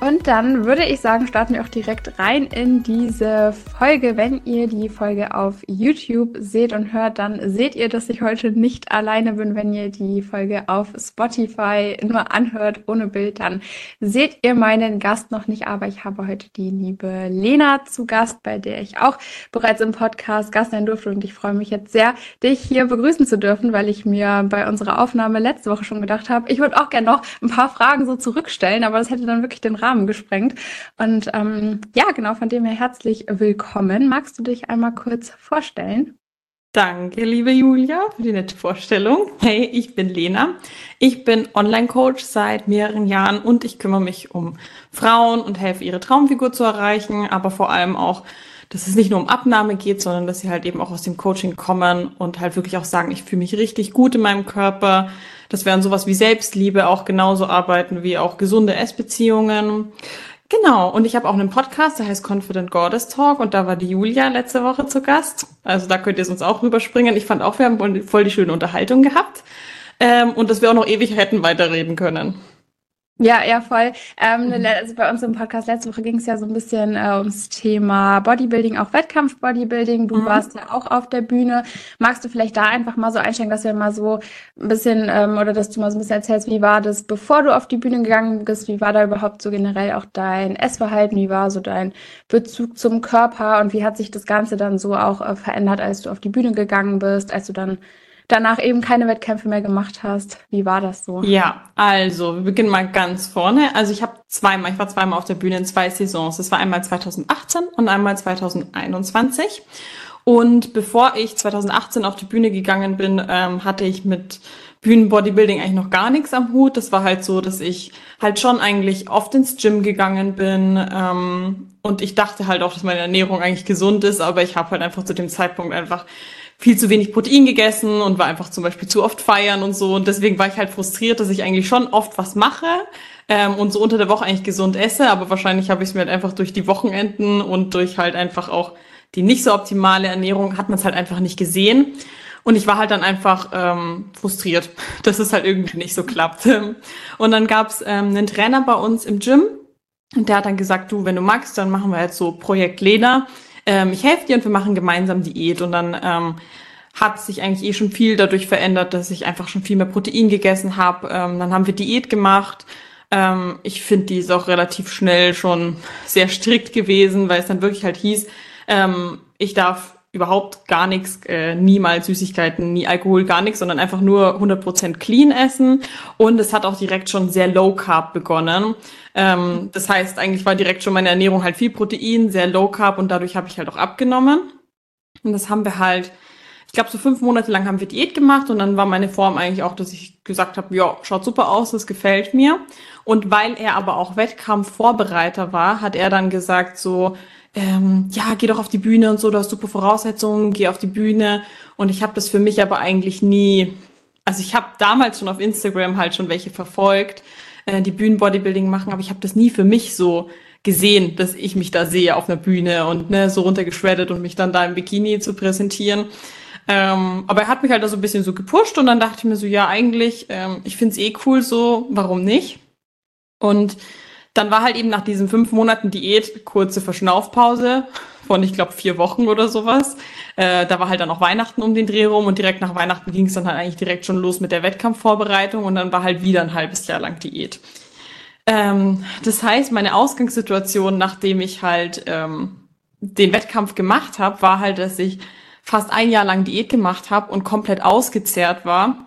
Und dann würde ich sagen, starten wir auch direkt rein in diese Folge. Wenn ihr die Folge auf YouTube seht und hört, dann seht ihr, dass ich heute nicht alleine bin. Wenn ihr die Folge auf Spotify nur anhört, ohne Bild, dann seht ihr meinen Gast noch nicht. Aber ich habe heute die liebe Lena zu Gast, bei der ich auch bereits im Podcast Gast sein durfte. Und ich freue mich jetzt sehr, dich hier begrüßen zu dürfen, weil ich mir bei unserer Aufnahme letzte Woche schon gedacht habe, ich würde auch gerne noch ein paar Fragen so zurückstellen, aber das hätte dann wirklich den Rahmen Rahmen gesprengt. Und ähm, ja, genau, von dem her herzlich willkommen. Magst du dich einmal kurz vorstellen? Danke, liebe Julia, für die nette Vorstellung. Hey, ich bin Lena. Ich bin Online-Coach seit mehreren Jahren und ich kümmere mich um Frauen und helfe, ihre Traumfigur zu erreichen, aber vor allem auch, dass es nicht nur um Abnahme geht, sondern dass sie halt eben auch aus dem Coaching kommen und halt wirklich auch sagen, ich fühle mich richtig gut in meinem Körper, das wären sowas wie Selbstliebe auch genauso arbeiten wie auch gesunde Essbeziehungen. Genau, und ich habe auch einen Podcast, der heißt Confident Goddess Talk und da war die Julia letzte Woche zu Gast. Also da könnt ihr uns auch rüberspringen. Ich fand auch, wir haben voll die schöne Unterhaltung gehabt ähm, und dass wir auch noch ewig hätten weiterreden können. Ja, ja, voll. Ähm, mhm. also bei uns im Podcast letzte Woche ging es ja so ein bisschen äh, ums Thema Bodybuilding, auch Wettkampf-Bodybuilding. Du mhm. warst ja auch auf der Bühne. Magst du vielleicht da einfach mal so einsteigen, dass wir mal so ein bisschen ähm, oder dass du mal so ein bisschen erzählst, wie war das, bevor du auf die Bühne gegangen bist? Wie war da überhaupt so generell auch dein Essverhalten? Wie war so dein Bezug zum Körper? Und wie hat sich das Ganze dann so auch äh, verändert, als du auf die Bühne gegangen bist, als du dann danach eben keine Wettkämpfe mehr gemacht hast. Wie war das so? Ja, also wir beginnen mal ganz vorne. Also ich habe zweimal, ich war zweimal auf der Bühne in zwei Saisons. Das war einmal 2018 und einmal 2021. Und bevor ich 2018 auf die Bühne gegangen bin, ähm, hatte ich mit Bühnenbodybuilding eigentlich noch gar nichts am Hut. Das war halt so, dass ich halt schon eigentlich oft ins Gym gegangen bin ähm, und ich dachte halt auch, dass meine Ernährung eigentlich gesund ist, aber ich habe halt einfach zu dem Zeitpunkt einfach viel zu wenig Protein gegessen und war einfach zum Beispiel zu oft feiern und so. Und deswegen war ich halt frustriert, dass ich eigentlich schon oft was mache ähm, und so unter der Woche eigentlich gesund esse. Aber wahrscheinlich habe ich es mir halt einfach durch die Wochenenden und durch halt einfach auch die nicht so optimale Ernährung hat man es halt einfach nicht gesehen. Und ich war halt dann einfach ähm, frustriert, dass es halt irgendwie nicht so klappt. Und dann gab's ähm, einen Trainer bei uns im Gym und der hat dann gesagt, du, wenn du magst, dann machen wir jetzt so Projekt Lena ähm, ich helfe dir und wir machen gemeinsam Diät. Und dann ähm, hat sich eigentlich eh schon viel dadurch verändert, dass ich einfach schon viel mehr Protein gegessen habe. Ähm, dann haben wir Diät gemacht. Ähm, ich finde, die ist auch relativ schnell schon sehr strikt gewesen, weil es dann wirklich halt hieß, ähm, ich darf überhaupt gar nichts, äh, niemals Süßigkeiten, nie Alkohol, gar nichts, sondern einfach nur 100% clean essen. Und es hat auch direkt schon sehr low carb begonnen. Ähm, das heißt, eigentlich war direkt schon meine Ernährung halt viel Protein, sehr low carb und dadurch habe ich halt auch abgenommen. Und das haben wir halt, ich glaube, so fünf Monate lang haben wir Diät gemacht und dann war meine Form eigentlich auch, dass ich gesagt habe, ja, schaut super aus, das gefällt mir. Und weil er aber auch Wettkampfvorbereiter war, hat er dann gesagt so, ähm, ja, geh doch auf die Bühne und so, du hast super Voraussetzungen, geh auf die Bühne. Und ich habe das für mich aber eigentlich nie, also ich habe damals schon auf Instagram halt schon welche verfolgt, äh, die Bühnenbodybuilding machen, aber ich habe das nie für mich so gesehen, dass ich mich da sehe auf einer Bühne und ne, so runtergeschreddet und mich dann da im Bikini zu präsentieren. Ähm, aber er hat mich halt da so ein bisschen so gepusht und dann dachte ich mir so, ja, eigentlich, ähm, ich find's eh cool so, warum nicht? Und dann war halt eben nach diesen fünf Monaten Diät kurze Verschnaufpause von, ich glaube, vier Wochen oder sowas. Äh, da war halt dann auch Weihnachten um den Dreh rum und direkt nach Weihnachten ging es dann halt eigentlich direkt schon los mit der Wettkampfvorbereitung und dann war halt wieder ein halbes Jahr lang Diät. Ähm, das heißt, meine Ausgangssituation, nachdem ich halt ähm, den Wettkampf gemacht habe, war halt, dass ich fast ein Jahr lang Diät gemacht habe und komplett ausgezehrt war.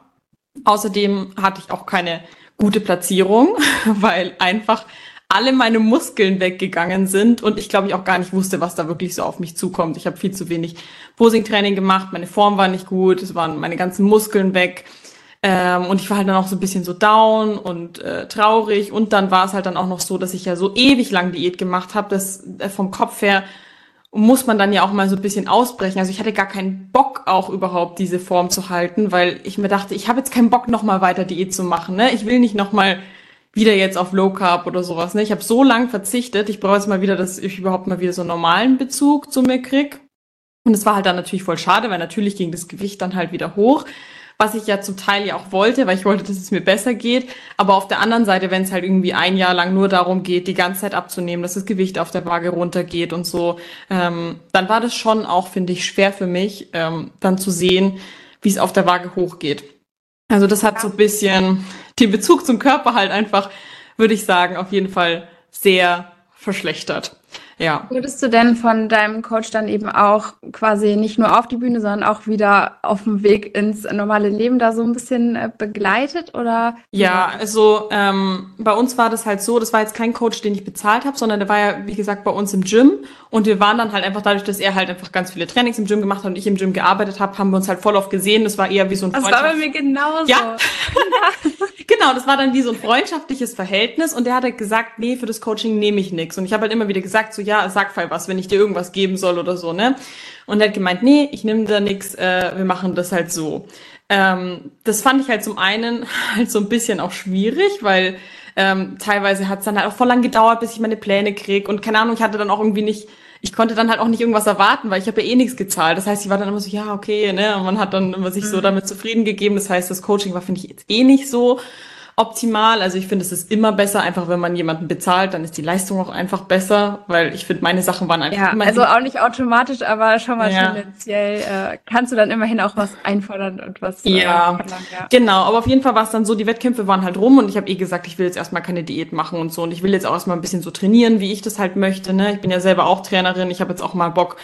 Außerdem hatte ich auch keine gute Platzierung, weil einfach alle meine Muskeln weggegangen sind und ich glaube ich auch gar nicht wusste, was da wirklich so auf mich zukommt. Ich habe viel zu wenig Posing-Training gemacht, meine Form war nicht gut, es waren meine ganzen Muskeln weg. Ähm, und ich war halt dann auch so ein bisschen so down und äh, traurig. Und dann war es halt dann auch noch so, dass ich ja so ewig lang Diät gemacht habe, dass äh, vom Kopf her muss man dann ja auch mal so ein bisschen ausbrechen. Also ich hatte gar keinen Bock auch überhaupt diese Form zu halten, weil ich mir dachte, ich habe jetzt keinen Bock noch mal weiter Diät zu machen. Ne? Ich will nicht noch mal wieder jetzt auf Low Carb oder sowas. Ne? Ich habe so lang verzichtet. Ich brauche jetzt mal wieder, dass ich überhaupt mal wieder so einen normalen Bezug zu mir krieg. Und es war halt dann natürlich voll schade, weil natürlich ging das Gewicht dann halt wieder hoch was ich ja zum Teil ja auch wollte, weil ich wollte, dass es mir besser geht. Aber auf der anderen Seite, wenn es halt irgendwie ein Jahr lang nur darum geht, die ganze Zeit abzunehmen, dass das Gewicht auf der Waage runtergeht und so, ähm, dann war das schon auch, finde ich, schwer für mich, ähm, dann zu sehen, wie es auf der Waage hochgeht. Also das hat so ein bisschen den Bezug zum Körper halt einfach, würde ich sagen, auf jeden Fall sehr verschlechtert. Ja. Würdest du denn von deinem Coach dann eben auch quasi nicht nur auf die Bühne, sondern auch wieder auf dem Weg ins normale Leben da so ein bisschen äh, begleitet oder? Ja, also ähm, bei uns war das halt so, das war jetzt kein Coach, den ich bezahlt habe, sondern der war ja, wie gesagt, bei uns im Gym und wir waren dann halt einfach dadurch, dass er halt einfach ganz viele Trainings im Gym gemacht hat und ich im Gym gearbeitet habe, haben wir uns halt voll oft gesehen. Das war eher wie so ein Das war bei mir genauso. Ja. Genau, das war dann wie so ein freundschaftliches Verhältnis und der hat halt gesagt, nee, für das Coaching nehme ich nichts. Und ich habe halt immer wieder gesagt, so ja, sag mal was, wenn ich dir irgendwas geben soll oder so, ne? Und er hat gemeint, nee, ich nehme da nichts, äh, wir machen das halt so. Ähm, das fand ich halt zum einen halt so ein bisschen auch schwierig, weil ähm, teilweise hat es dann halt auch voll lang gedauert, bis ich meine Pläne krieg und keine Ahnung, ich hatte dann auch irgendwie nicht ich konnte dann halt auch nicht irgendwas erwarten, weil ich habe ja eh nichts gezahlt. Das heißt, ich war dann immer so, ja, okay, ne? Und man hat dann immer sich so mhm. damit zufrieden gegeben. Das heißt, das Coaching war, finde ich, jetzt eh nicht so optimal. Also ich finde, es ist immer besser, einfach wenn man jemanden bezahlt, dann ist die Leistung auch einfach besser, weil ich finde, meine Sachen waren einfach ja, immer. Also auch nicht automatisch, aber schon mal ja. tendenziell äh, kannst du dann immerhin auch was einfordern und was. Äh, ja, ja, genau. Aber auf jeden Fall war es dann so, die Wettkämpfe waren halt rum und ich habe eh gesagt, ich will jetzt erstmal keine Diät machen und so. Und ich will jetzt auch erstmal ein bisschen so trainieren, wie ich das halt möchte. Ne? Ich bin ja selber auch Trainerin. Ich habe jetzt auch mal Bock,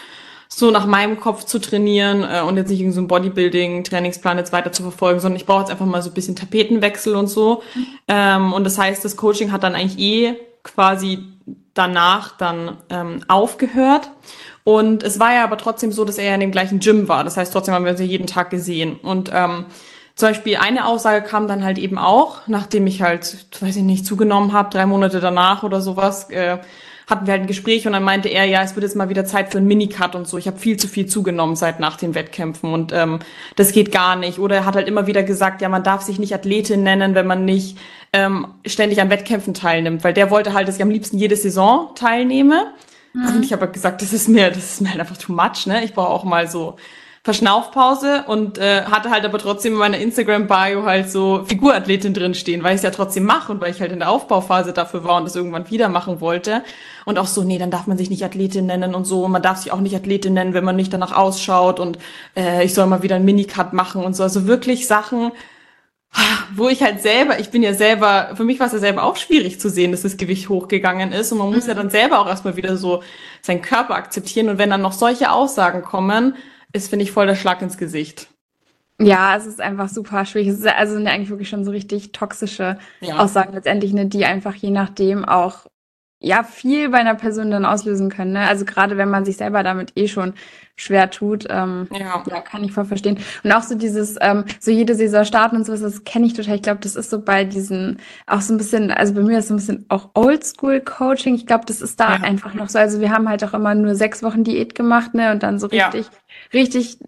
so nach meinem Kopf zu trainieren äh, und jetzt nicht irgendein so Bodybuilding-Trainingsplan jetzt weiter zu verfolgen, sondern ich brauche jetzt einfach mal so ein bisschen Tapetenwechsel und so. Ähm, und das heißt, das Coaching hat dann eigentlich eh quasi danach dann ähm, aufgehört. Und es war ja aber trotzdem so, dass er ja in dem gleichen Gym war. Das heißt, trotzdem haben wir uns ja jeden Tag gesehen. Und ähm, zum Beispiel eine Aussage kam dann halt eben auch, nachdem ich halt, weiß ich nicht, zugenommen habe, drei Monate danach oder sowas, äh, hatten wir halt ein Gespräch und dann meinte er, ja, es wird jetzt mal wieder Zeit für einen Minicut und so. Ich habe viel zu viel zugenommen seit nach den Wettkämpfen und ähm, das geht gar nicht. Oder er hat halt immer wieder gesagt, ja, man darf sich nicht Athletin nennen, wenn man nicht ähm, ständig an Wettkämpfen teilnimmt, weil der wollte halt, dass ich am liebsten jede Saison teilnehme. Mhm. Und ich habe gesagt, das ist mir, das ist mir halt einfach too much, ne? Ich brauche auch mal so Verschnaufpause und äh, hatte halt aber trotzdem in meiner Instagram-Bio halt so Figurathletin drin stehen, weil ich es ja trotzdem mache und weil ich halt in der Aufbauphase dafür war und das irgendwann wieder machen wollte. Und auch so, nee, dann darf man sich nicht Athletin nennen und so. Und man darf sich auch nicht Athletin nennen, wenn man nicht danach ausschaut und äh, ich soll mal wieder einen Minicut machen und so. Also wirklich Sachen, wo ich halt selber, ich bin ja selber, für mich war es ja selber auch schwierig zu sehen, dass das Gewicht hochgegangen ist und man muss ja mhm. dann selber auch erstmal wieder so seinen Körper akzeptieren und wenn dann noch solche Aussagen kommen, ist, finde ich, voll der Schlag ins Gesicht. Ja, es ist einfach super schwierig. Es ist also sind eigentlich wirklich schon so richtig toxische ja. Aussagen letztendlich, ne, die einfach je nachdem auch ja viel bei einer Person dann auslösen können. Ne? Also gerade wenn man sich selber damit eh schon schwer tut, ähm, ja. ja, kann ich voll verstehen. Und auch so dieses, ähm, so jede Saison starten und sowas, das kenne ich total. Ich glaube, das ist so bei diesen, auch so ein bisschen, also bei mir ist so ein bisschen auch Oldschool-Coaching. Ich glaube, das ist da ja. einfach noch so. Also wir haben halt auch immer nur sechs Wochen Diät gemacht, ne? Und dann so richtig, ja. richtig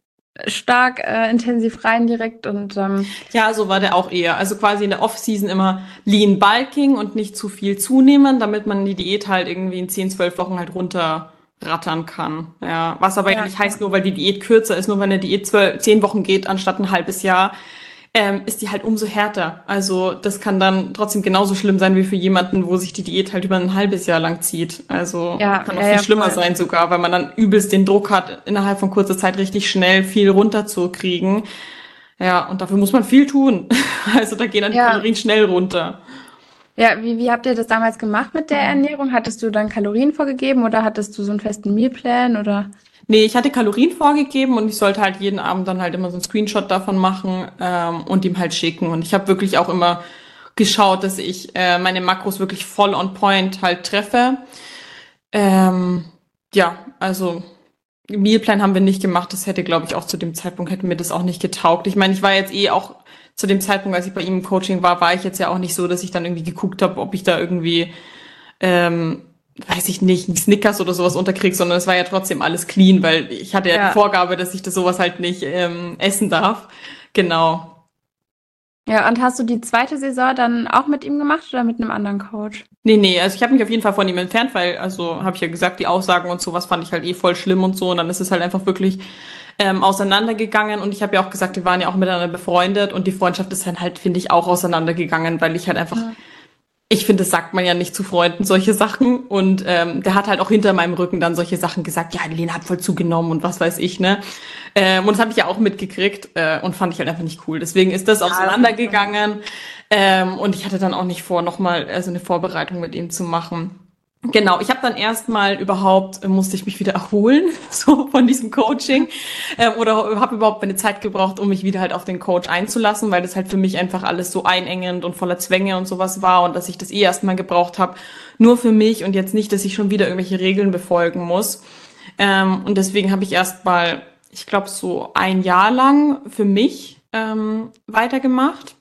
stark äh, intensiv rein direkt und ähm, ja, so war der auch eher. Also quasi in der Off-Season immer Lean Bulking und nicht zu viel zunehmen, damit man die Diät halt irgendwie in 10, 12 Wochen halt runterrattern kann. Ja, was aber ja, nicht heißt, nur weil die Diät kürzer ist, nur wenn eine Diät 12, 10 Wochen geht anstatt ein halbes Jahr, ähm, ist die halt umso härter. Also das kann dann trotzdem genauso schlimm sein wie für jemanden, wo sich die Diät halt über ein halbes Jahr lang zieht. Also ja, kann auch ja, viel ja, schlimmer voll. sein sogar, weil man dann übelst den Druck hat, innerhalb von kurzer Zeit richtig schnell viel runterzukriegen. Ja, und dafür muss man viel tun. Also da gehen dann die Kalorien schnell runter. Ja, wie, wie habt ihr das damals gemacht mit der Ernährung? Hattest du dann Kalorien vorgegeben oder hattest du so einen festen Mealplan oder? Nee, ich hatte Kalorien vorgegeben und ich sollte halt jeden Abend dann halt immer so einen Screenshot davon machen ähm, und ihm halt schicken. Und ich habe wirklich auch immer geschaut, dass ich äh, meine Makros wirklich voll on point halt treffe. Ähm, ja, also Mealplan haben wir nicht gemacht. Das hätte, glaube ich, auch zu dem Zeitpunkt hätte mir das auch nicht getaugt. Ich meine, ich war jetzt eh auch zu dem Zeitpunkt, als ich bei ihm im Coaching war, war ich jetzt ja auch nicht so, dass ich dann irgendwie geguckt habe, ob ich da irgendwie, ähm, weiß ich nicht, Snickers oder sowas unterkrieg, sondern es war ja trotzdem alles clean, weil ich hatte ja, ja. die Vorgabe, dass ich das sowas halt nicht ähm, essen darf. Genau. Ja, und hast du die zweite Saison dann auch mit ihm gemacht oder mit einem anderen Coach? Nee, nee, also ich habe mich auf jeden Fall von ihm entfernt, weil, also habe ich ja gesagt, die Aussagen und sowas fand ich halt eh voll schlimm und so. Und dann ist es halt einfach wirklich ähm, auseinandergegangen. Und ich habe ja auch gesagt, wir waren ja auch miteinander befreundet und die Freundschaft ist dann halt, finde ich, auch auseinandergegangen, weil ich halt einfach ja ich finde, das sagt man ja nicht zu Freunden, solche Sachen. Und ähm, der hat halt auch hinter meinem Rücken dann solche Sachen gesagt, ja, Lena hat voll zugenommen und was weiß ich, ne? Ähm, und das habe ich ja auch mitgekriegt äh, und fand ich halt einfach nicht cool. Deswegen ist das auseinandergegangen. Ähm, und ich hatte dann auch nicht vor, nochmal also eine Vorbereitung mit ihm zu machen. Genau, ich habe dann erstmal überhaupt, äh, musste ich mich wieder erholen, so von diesem Coaching, äh, oder habe überhaupt meine Zeit gebraucht, um mich wieder halt auf den Coach einzulassen, weil das halt für mich einfach alles so einengend und voller Zwänge und sowas war und dass ich das eh erstmal gebraucht habe, nur für mich und jetzt nicht, dass ich schon wieder irgendwelche Regeln befolgen muss. Ähm, und deswegen habe ich erstmal, ich glaube, so ein Jahr lang für mich ähm, weitergemacht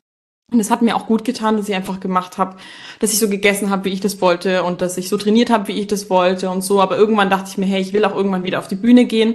und es hat mir auch gut getan, dass ich einfach gemacht habe, dass ich so gegessen habe, wie ich das wollte und dass ich so trainiert habe, wie ich das wollte und so. Aber irgendwann dachte ich mir, hey, ich will auch irgendwann wieder auf die Bühne gehen.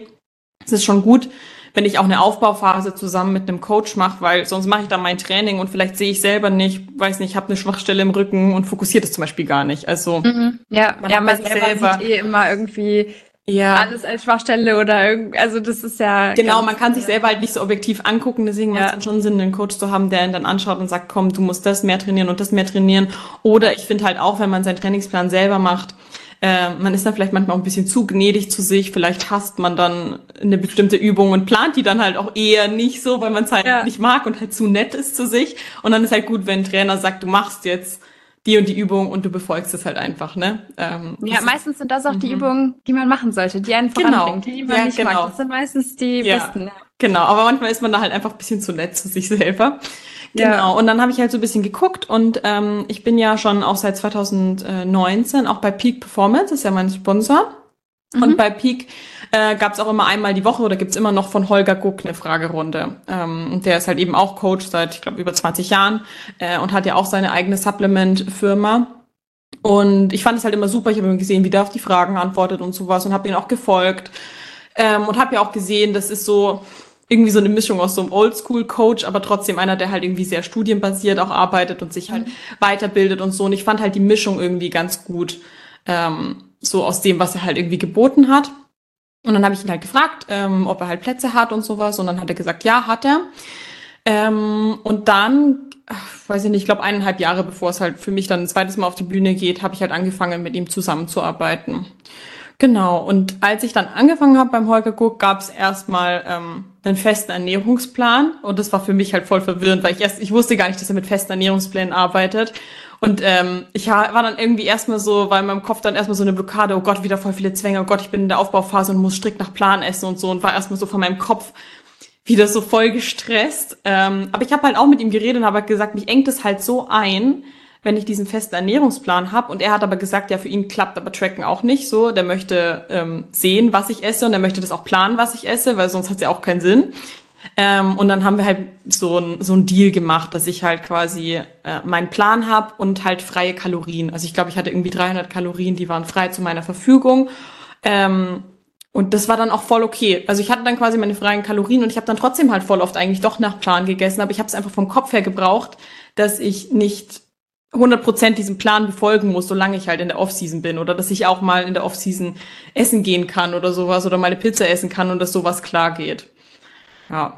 Es ist schon gut, wenn ich auch eine Aufbauphase zusammen mit einem Coach mache, weil sonst mache ich dann mein Training und vielleicht sehe ich selber nicht, weiß nicht, ich habe eine Schwachstelle im Rücken und fokussiert es zum Beispiel gar nicht. Also mhm. ja, man, ja, man selber, selber sieht eh immer irgendwie ja. alles als Schwachstelle oder irgendwie, also das ist ja. Genau, man kann sich selber halt nicht so objektiv angucken, deswegen ja. macht es dann schon Sinn, einen Coach zu haben, der ihn dann anschaut und sagt, komm, du musst das mehr trainieren und das mehr trainieren. Oder ich finde halt auch, wenn man seinen Trainingsplan selber macht, äh, man ist dann vielleicht manchmal auch ein bisschen zu gnädig zu sich, vielleicht hasst man dann eine bestimmte Übung und plant die dann halt auch eher nicht so, weil man es halt ja. nicht mag und halt zu nett ist zu sich. Und dann ist halt gut, wenn ein Trainer sagt, du machst jetzt die und die Übung und du befolgst es halt einfach, ne? Ähm, ja, meistens sind das auch die mhm. Übungen, die man machen sollte, die einen voranbringen, genau. die man ja, nicht genau. mag. Das sind meistens die ja. besten. Ja. Genau, aber manchmal ist man da halt einfach ein bisschen zu nett zu sich selber. Genau, ja. und dann habe ich halt so ein bisschen geguckt und ähm, ich bin ja schon auch seit 2019 auch bei Peak Performance, das ist ja mein Sponsor. Mhm. Und bei Peak äh, gab es auch immer einmal die Woche oder gibt's immer noch von Holger Guck eine Fragerunde. Ähm, und der ist halt eben auch Coach seit, ich glaube, über 20 Jahren äh, und hat ja auch seine eigene Supplement-Firma. Und ich fand es halt immer super. Ich habe gesehen, wie der auf die Fragen antwortet und sowas und habe ihn auch gefolgt. Ähm, und habe ja auch gesehen, das ist so irgendwie so eine Mischung aus so einem Oldschool-Coach, aber trotzdem einer, der halt irgendwie sehr studienbasiert auch arbeitet und sich halt mhm. weiterbildet und so. Und ich fand halt die Mischung irgendwie ganz gut, ähm, so aus dem, was er halt irgendwie geboten hat. Und dann habe ich ihn halt gefragt, ähm, ob er halt Plätze hat und sowas. Und dann hat er gesagt, ja, hat er. Ähm, und dann, weiß ich nicht, ich glaube eineinhalb Jahre bevor es halt für mich dann ein zweites Mal auf die Bühne geht, habe ich halt angefangen, mit ihm zusammenzuarbeiten. Genau, und als ich dann angefangen habe beim Holger Guck, gab es erstmal ähm, einen festen Ernährungsplan. Und das war für mich halt voll verwirrend, weil ich erst, ich wusste gar nicht, dass er mit festen Ernährungsplänen arbeitet. Und ähm, ich war dann irgendwie erstmal so, weil in meinem Kopf dann erstmal so eine Blockade, oh Gott, wieder voll viele Zwänge, oh Gott, ich bin in der Aufbauphase und muss strikt nach Plan essen und so und war erstmal so von meinem Kopf wieder so voll gestresst. Ähm, aber ich habe halt auch mit ihm geredet und habe halt gesagt, mich engt es halt so ein, wenn ich diesen festen Ernährungsplan habe. Und er hat aber gesagt, ja, für ihn klappt aber Tracken auch nicht so. Der möchte ähm, sehen, was ich esse und er möchte das auch planen, was ich esse, weil sonst hat es ja auch keinen Sinn. Ähm, und dann haben wir halt so ein, so ein Deal gemacht, dass ich halt quasi äh, meinen Plan habe und halt freie Kalorien. Also ich glaube, ich hatte irgendwie 300 Kalorien, die waren frei zu meiner Verfügung. Ähm, und das war dann auch voll okay. Also ich hatte dann quasi meine freien Kalorien und ich habe dann trotzdem halt voll oft eigentlich doch nach Plan gegessen, aber ich habe es einfach vom Kopf her gebraucht, dass ich nicht 100% diesen Plan befolgen muss, solange ich halt in der Offseason bin oder dass ich auch mal in der Offseason essen gehen kann oder sowas oder meine Pizza essen kann und dass sowas klar geht. Ja.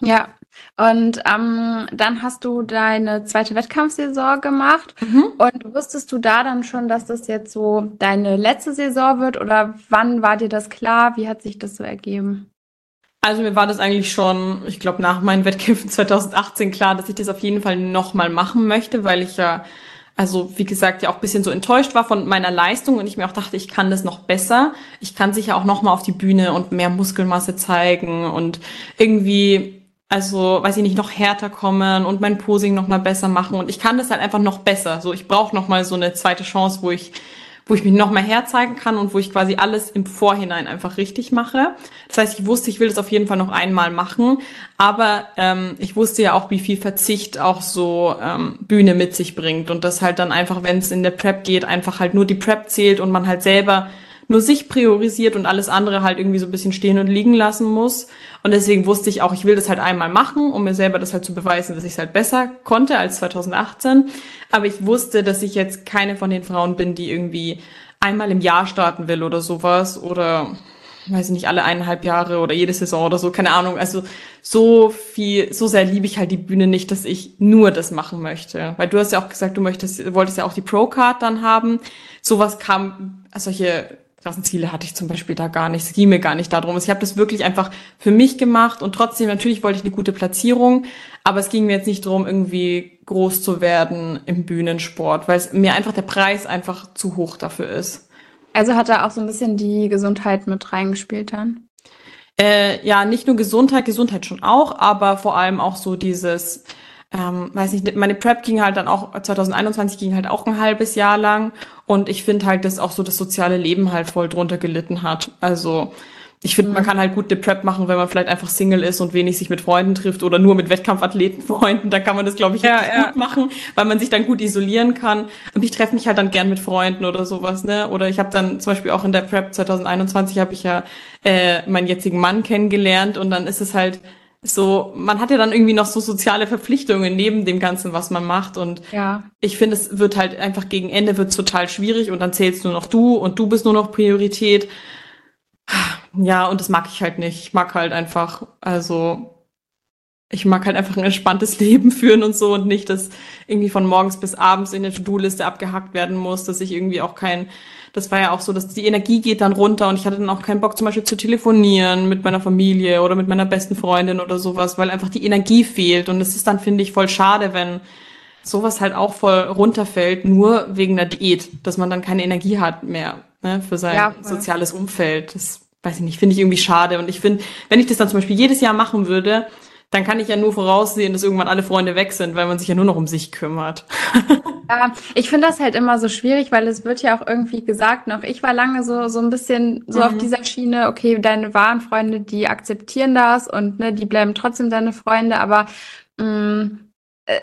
Ja, und ähm, dann hast du deine zweite Wettkampfsaison gemacht. Mhm. Und wusstest du da dann schon, dass das jetzt so deine letzte Saison wird? Oder wann war dir das klar? Wie hat sich das so ergeben? Also mir war das eigentlich schon, ich glaube, nach meinen Wettkämpfen 2018 klar, dass ich das auf jeden Fall nochmal machen möchte, weil ich ja also wie gesagt, ja auch bisschen so enttäuscht war von meiner Leistung und ich mir auch dachte, ich kann das noch besser. Ich kann sicher auch noch mal auf die Bühne und mehr Muskelmasse zeigen und irgendwie, also weiß ich nicht, noch härter kommen und mein Posing noch mal besser machen und ich kann das halt einfach noch besser. So, ich brauche noch mal so eine zweite Chance, wo ich wo ich mich noch mehr herzeigen kann und wo ich quasi alles im Vorhinein einfach richtig mache. Das heißt, ich wusste, ich will das auf jeden Fall noch einmal machen, aber ähm, ich wusste ja auch, wie viel Verzicht auch so ähm, Bühne mit sich bringt und das halt dann einfach, wenn es in der Prep geht, einfach halt nur die Prep zählt und man halt selber nur sich priorisiert und alles andere halt irgendwie so ein bisschen stehen und liegen lassen muss. Und deswegen wusste ich auch, ich will das halt einmal machen, um mir selber das halt zu beweisen, dass ich es halt besser konnte als 2018. Aber ich wusste, dass ich jetzt keine von den Frauen bin, die irgendwie einmal im Jahr starten will oder sowas oder weiß ich nicht, alle eineinhalb Jahre oder jede Saison oder so, keine Ahnung. Also so viel, so sehr liebe ich halt die Bühne nicht, dass ich nur das machen möchte. Weil du hast ja auch gesagt, du möchtest, wolltest ja auch die Pro-Card dann haben. Sowas kam, solche Klassenziele hatte ich zum Beispiel da gar nicht. Es ging mir gar nicht darum. Ich habe das wirklich einfach für mich gemacht und trotzdem, natürlich wollte ich eine gute Platzierung, aber es ging mir jetzt nicht darum, irgendwie groß zu werden im Bühnensport, weil es mir einfach der Preis einfach zu hoch dafür ist. Also hat da auch so ein bisschen die Gesundheit mit reingespielt dann? Äh, ja, nicht nur Gesundheit, Gesundheit schon auch, aber vor allem auch so dieses, ähm, weiß nicht, meine Prep ging halt dann auch, 2021 ging halt auch ein halbes Jahr lang und ich finde halt, dass auch so das soziale Leben halt voll drunter gelitten hat. Also ich finde, mhm. man kann halt gut eine Prep machen, wenn man vielleicht einfach Single ist und wenig sich mit Freunden trifft oder nur mit Wettkampfathletenfreunden. Da kann man das, glaube ich, ja, ja. gut machen, weil man sich dann gut isolieren kann. Und ich treffe mich halt dann gern mit Freunden oder sowas, ne? Oder ich habe dann zum Beispiel auch in der Prep 2021 habe ich ja äh, meinen jetzigen Mann kennengelernt und dann ist es halt so, man hat ja dann irgendwie noch so soziale Verpflichtungen neben dem Ganzen, was man macht. Und ja. ich finde, es wird halt einfach gegen Ende wird total schwierig und dann zählst nur noch du und du bist nur noch Priorität. Ja, und das mag ich halt nicht. Ich mag halt einfach, also ich mag halt einfach ein entspanntes Leben führen und so und nicht, dass irgendwie von morgens bis abends in der To-Do-Liste abgehackt werden muss, dass ich irgendwie auch kein das war ja auch so, dass die Energie geht dann runter und ich hatte dann auch keinen Bock zum Beispiel zu telefonieren mit meiner Familie oder mit meiner besten Freundin oder sowas, weil einfach die Energie fehlt und es ist dann, finde ich, voll schade, wenn sowas halt auch voll runterfällt, nur wegen der Diät, dass man dann keine Energie hat mehr ne, für sein ja, soziales Umfeld. Das weiß ich nicht, finde ich irgendwie schade. Und ich finde, wenn ich das dann zum Beispiel jedes Jahr machen würde, dann kann ich ja nur voraussehen, dass irgendwann alle Freunde weg sind, weil man sich ja nur noch um sich kümmert. ja, ich finde das halt immer so schwierig, weil es wird ja auch irgendwie gesagt noch, ich war lange so, so ein bisschen so mhm. auf dieser Schiene, okay, deine wahren Freunde, die akzeptieren das und ne, die bleiben trotzdem deine Freunde, aber mh, mm,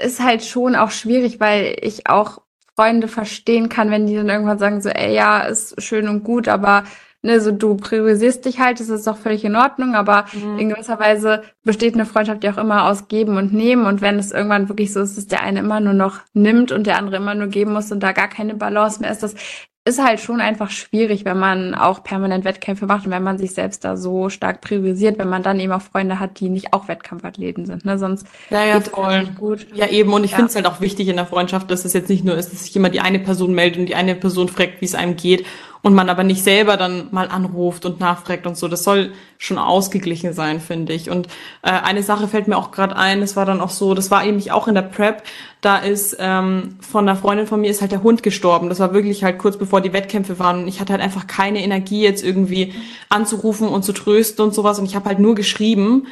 ist halt schon auch schwierig, weil ich auch Freunde verstehen kann, wenn die dann irgendwann sagen so, ey, ja, ist schön und gut, aber ne, so du priorisierst dich halt, das ist doch völlig in Ordnung, aber mhm. in gewisser Weise besteht eine Freundschaft ja auch immer aus Geben und Nehmen und wenn es irgendwann wirklich so ist, dass der eine immer nur noch nimmt und der andere immer nur geben muss und da gar keine Balance mehr ist, das ist halt schon einfach schwierig, wenn man auch permanent Wettkämpfe macht und wenn man sich selbst da so stark priorisiert, wenn man dann eben auch Freunde hat, die nicht auch Wettkampfathleten sind. Ne? Sonst ja, ja, geht voll. Halt gut. Ja, eben. Und ich ja. finde es halt auch wichtig in der Freundschaft, dass es jetzt nicht nur ist, dass sich immer die eine Person meldet und die eine Person fragt, wie es einem geht und man aber nicht selber dann mal anruft und nachfragt und so. Das soll schon ausgeglichen sein, finde ich. Und äh, eine Sache fällt mir auch gerade ein, das war dann auch so, das war eben auch in der Prep, da ist ähm, von einer Freundin von mir ist halt der Hund gestorben. Das war wirklich halt kurz bevor die Wettkämpfe waren und ich hatte halt einfach keine Energie jetzt irgendwie anzurufen und zu trösten und sowas und ich habe halt nur geschrieben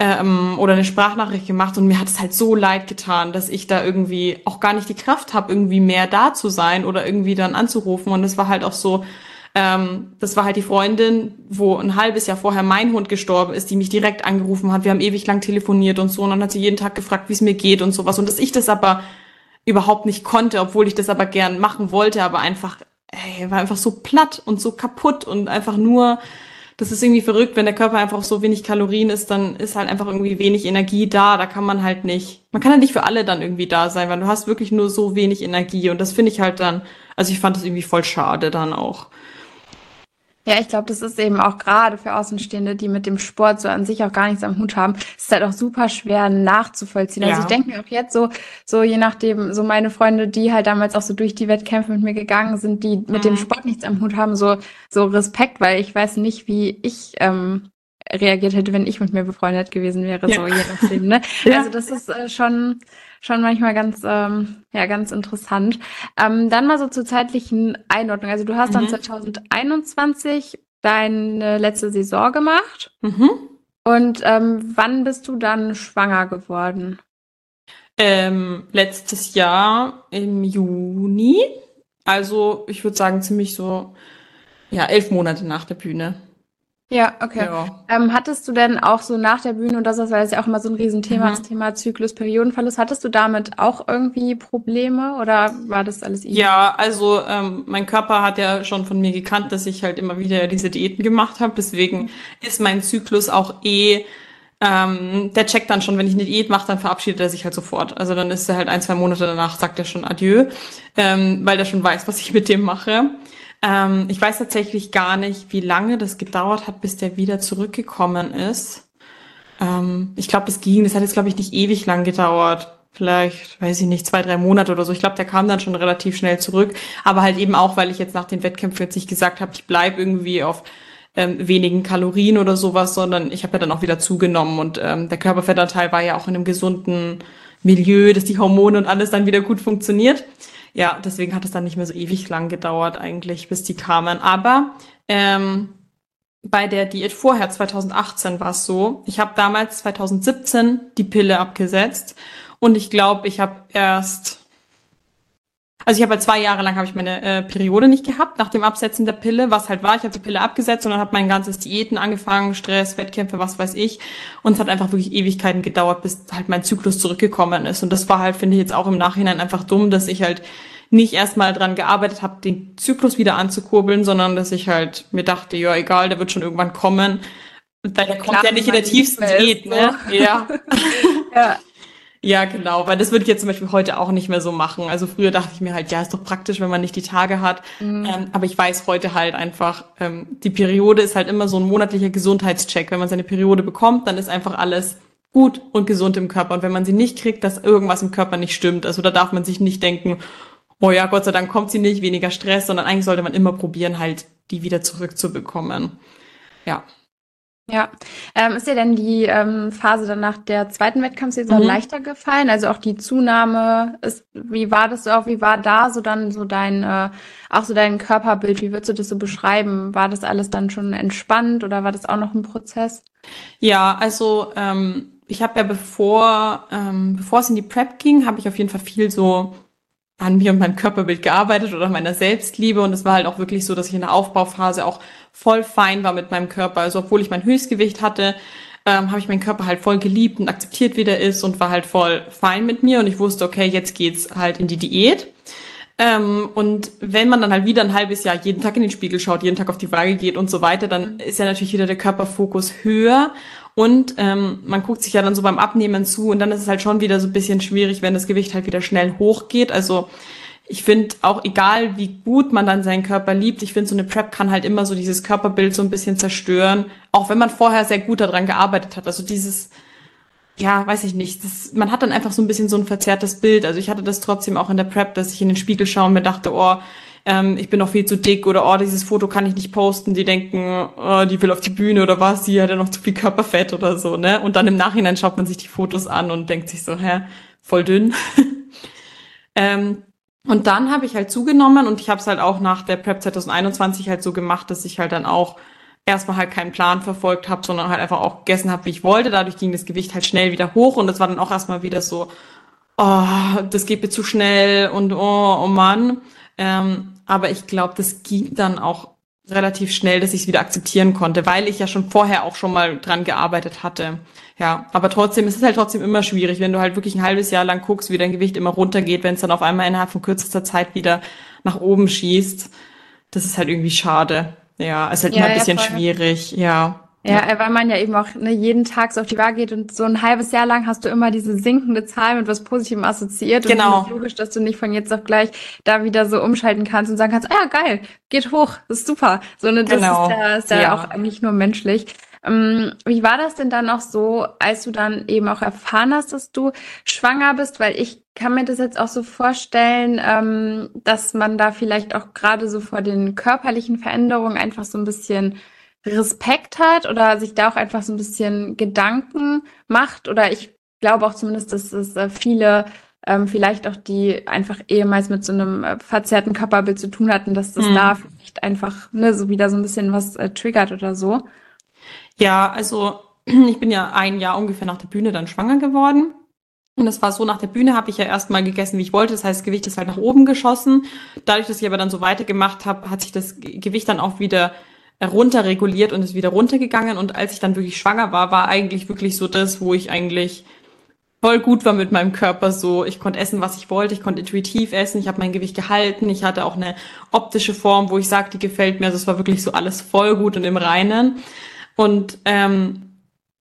ähm, oder eine Sprachnachricht gemacht und mir hat es halt so leid getan, dass ich da irgendwie auch gar nicht die Kraft habe, irgendwie mehr da zu sein oder irgendwie dann anzurufen. Und es war halt auch so, ähm, das war halt die Freundin, wo ein halbes Jahr vorher mein Hund gestorben ist, die mich direkt angerufen hat. Wir haben ewig lang telefoniert und so. Und dann hat sie jeden Tag gefragt, wie es mir geht und sowas. Und dass ich das aber überhaupt nicht konnte, obwohl ich das aber gern machen wollte, aber einfach, ey, war einfach so platt und so kaputt und einfach nur das ist irgendwie verrückt, wenn der Körper einfach so wenig Kalorien ist, dann ist halt einfach irgendwie wenig Energie da. Da kann man halt nicht, man kann halt nicht für alle dann irgendwie da sein, weil du hast wirklich nur so wenig Energie. Und das finde ich halt dann, also ich fand das irgendwie voll schade dann auch. Ja, ich glaube, das ist eben auch gerade für Außenstehende, die mit dem Sport so an sich auch gar nichts am Hut haben, ist halt auch super schwer nachzuvollziehen. Ja. Also ich denke mir auch jetzt so, so je nachdem, so meine Freunde, die halt damals auch so durch die Wettkämpfe mit mir gegangen sind, die mit mhm. dem Sport nichts am Hut haben, so, so Respekt, weil ich weiß nicht, wie ich ähm, reagiert hätte, wenn ich mit mir befreundet gewesen wäre, ja. so je nachdem. Ne? ja. Also das ist äh, schon schon manchmal ganz, ähm, ja, ganz interessant. Ähm, dann mal so zur zeitlichen Einordnung. Also du hast mhm. dann 2021 deine letzte Saison gemacht. Mhm. Und ähm, wann bist du dann schwanger geworden? Ähm, letztes Jahr im Juni. Also ich würde sagen ziemlich so, ja, elf Monate nach der Bühne. Ja, okay. Ja. Ähm, hattest du denn auch so nach der Bühne und das ist, weil es ja auch immer so ein Riesenthema, mhm. das Thema Zyklus, Periodenverlust, hattest du damit auch irgendwie Probleme oder war das alles easy? Ja, also ähm, mein Körper hat ja schon von mir gekannt, dass ich halt immer wieder diese Diäten gemacht habe. Deswegen ist mein Zyklus auch eh ähm, der checkt dann schon, wenn ich eine Diät mache, dann verabschiedet er sich halt sofort. Also dann ist er halt ein, zwei Monate danach, sagt er schon Adieu, ähm, weil er schon weiß, was ich mit dem mache. Ähm, ich weiß tatsächlich gar nicht, wie lange das gedauert hat, bis der wieder zurückgekommen ist. Ähm, ich glaube, es ging. Das hat jetzt, glaube ich, nicht ewig lang gedauert. Vielleicht, weiß ich nicht, zwei, drei Monate oder so. Ich glaube, der kam dann schon relativ schnell zurück. Aber halt eben auch, weil ich jetzt nach den Wettkämpfen jetzt nicht gesagt habe, ich bleib irgendwie auf ähm, wenigen Kalorien oder sowas, sondern ich habe ja dann auch wieder zugenommen und ähm, der Körperfettanteil war ja auch in einem gesunden Milieu, dass die Hormone und alles dann wieder gut funktioniert ja, deswegen hat es dann nicht mehr so ewig lang gedauert eigentlich, bis die kamen. Aber ähm, bei der Diät vorher, 2018, war es so, ich habe damals 2017 die Pille abgesetzt und ich glaube, ich habe erst also ich habe halt zwei Jahre lang habe ich meine äh, Periode nicht gehabt nach dem Absetzen der Pille, was halt war. Ich habe die Pille abgesetzt und dann hat mein ganzes Diäten angefangen, Stress, Wettkämpfe, was weiß ich. Und es hat einfach wirklich Ewigkeiten gedauert, bis halt mein Zyklus zurückgekommen ist. Und das war halt, finde ich jetzt auch im Nachhinein einfach dumm, dass ich halt nicht erstmal dran gearbeitet habe, den Zyklus wieder anzukurbeln, sondern dass ich halt mir dachte, ja egal, der wird schon irgendwann kommen. Weil der kommt ja nicht in der tiefsten Diät, ne? Ja. ja. Ja, genau, weil das würde ich jetzt zum Beispiel heute auch nicht mehr so machen. Also früher dachte ich mir halt, ja, ist doch praktisch, wenn man nicht die Tage hat. Mhm. Ähm, aber ich weiß heute halt einfach, ähm, die Periode ist halt immer so ein monatlicher Gesundheitscheck. Wenn man seine Periode bekommt, dann ist einfach alles gut und gesund im Körper. Und wenn man sie nicht kriegt, dass irgendwas im Körper nicht stimmt. Also da darf man sich nicht denken, oh ja, Gott sei Dank kommt sie nicht, weniger Stress, sondern eigentlich sollte man immer probieren, halt die wieder zurückzubekommen. Ja. Ja, ähm, ist dir denn die ähm, Phase dann nach der zweiten Wettkampfsaison mhm. leichter gefallen? Also auch die Zunahme ist, wie war das auch, wie war da so dann so dein, äh, auch so dein Körperbild, wie würdest du das so beschreiben? War das alles dann schon entspannt oder war das auch noch ein Prozess? Ja, also ähm, ich habe ja bevor, ähm, bevor es in die Prep ging, habe ich auf jeden Fall viel so an mir und meinem Körperbild gearbeitet oder meiner Selbstliebe und es war halt auch wirklich so, dass ich in der Aufbauphase auch voll fein war mit meinem Körper. Also obwohl ich mein Höchstgewicht hatte, ähm, habe ich meinen Körper halt voll geliebt und akzeptiert, wie der ist und war halt voll fein mit mir und ich wusste, okay, jetzt geht's halt in die Diät. Ähm, und wenn man dann halt wieder ein halbes Jahr jeden Tag in den Spiegel schaut, jeden Tag auf die Waage geht und so weiter, dann ist ja natürlich wieder der Körperfokus höher und ähm, man guckt sich ja dann so beim Abnehmen zu und dann ist es halt schon wieder so ein bisschen schwierig, wenn das Gewicht halt wieder schnell hochgeht. Also ich finde auch egal, wie gut man dann seinen Körper liebt, ich finde so eine Prep kann halt immer so dieses Körperbild so ein bisschen zerstören, auch wenn man vorher sehr gut daran gearbeitet hat. Also dieses, ja, weiß ich nicht, das, man hat dann einfach so ein bisschen so ein verzerrtes Bild. Also ich hatte das trotzdem auch in der Prep, dass ich in den Spiegel schaue und mir dachte, oh, ähm, ich bin noch viel zu dick oder oh, dieses Foto kann ich nicht posten, die denken, oh, die will auf die Bühne oder was, die hat ja noch zu viel Körperfett oder so, ne? Und dann im Nachhinein schaut man sich die Fotos an und denkt sich so, hä, voll dünn. ähm, und dann habe ich halt zugenommen und ich habe es halt auch nach der Prep 2021 halt so gemacht, dass ich halt dann auch erstmal halt keinen Plan verfolgt habe, sondern halt einfach auch gegessen habe, wie ich wollte. Dadurch ging das Gewicht halt schnell wieder hoch und das war dann auch erstmal wieder so, oh, das geht mir zu schnell und oh, oh Mann. Ähm, aber ich glaube, das ging dann auch relativ schnell, dass ich es wieder akzeptieren konnte, weil ich ja schon vorher auch schon mal dran gearbeitet hatte. Ja, aber trotzdem es ist es halt trotzdem immer schwierig, wenn du halt wirklich ein halbes Jahr lang guckst, wie dein Gewicht immer runtergeht, wenn es dann auf einmal innerhalb von kürzester Zeit wieder nach oben schießt. Das ist halt irgendwie schade. Ja, es ist halt ja, immer ein bisschen ja, schwierig, ja. Ja, weil man ja eben auch ne, jeden Tag so auf die Waage geht und so ein halbes Jahr lang hast du immer diese sinkende Zahl mit was Positivem assoziiert. Und genau. ist logisch, dass du nicht von jetzt auf gleich da wieder so umschalten kannst und sagen kannst, ah ja, geil, geht hoch, ist super. So ne, das genau. ist ja, ist ja, ja auch eigentlich nur menschlich. Ähm, wie war das denn dann noch so, als du dann eben auch erfahren hast, dass du schwanger bist? Weil ich kann mir das jetzt auch so vorstellen, ähm, dass man da vielleicht auch gerade so vor den körperlichen Veränderungen einfach so ein bisschen Respekt hat oder sich da auch einfach so ein bisschen Gedanken macht. Oder ich glaube auch zumindest, dass es äh, viele ähm, vielleicht auch die einfach ehemals mit so einem äh, verzerrten Körperbild zu tun hatten, dass das mhm. da vielleicht einfach ne, so wieder so ein bisschen was äh, triggert oder so. Ja, also ich bin ja ein Jahr ungefähr nach der Bühne dann schwanger geworden. Und das war so, nach der Bühne habe ich ja erstmal gegessen, wie ich wollte. Das heißt, das Gewicht ist halt nach oben geschossen. Dadurch, dass ich aber dann so weitergemacht habe, hat sich das Gewicht dann auch wieder runterreguliert und ist wieder runtergegangen. Und als ich dann wirklich schwanger war, war eigentlich wirklich so das, wo ich eigentlich voll gut war mit meinem Körper. So, ich konnte essen, was ich wollte. Ich konnte intuitiv essen. Ich habe mein Gewicht gehalten. Ich hatte auch eine optische Form, wo ich sage, die gefällt mir. Also es war wirklich so alles voll gut und im Reinen. Und ähm,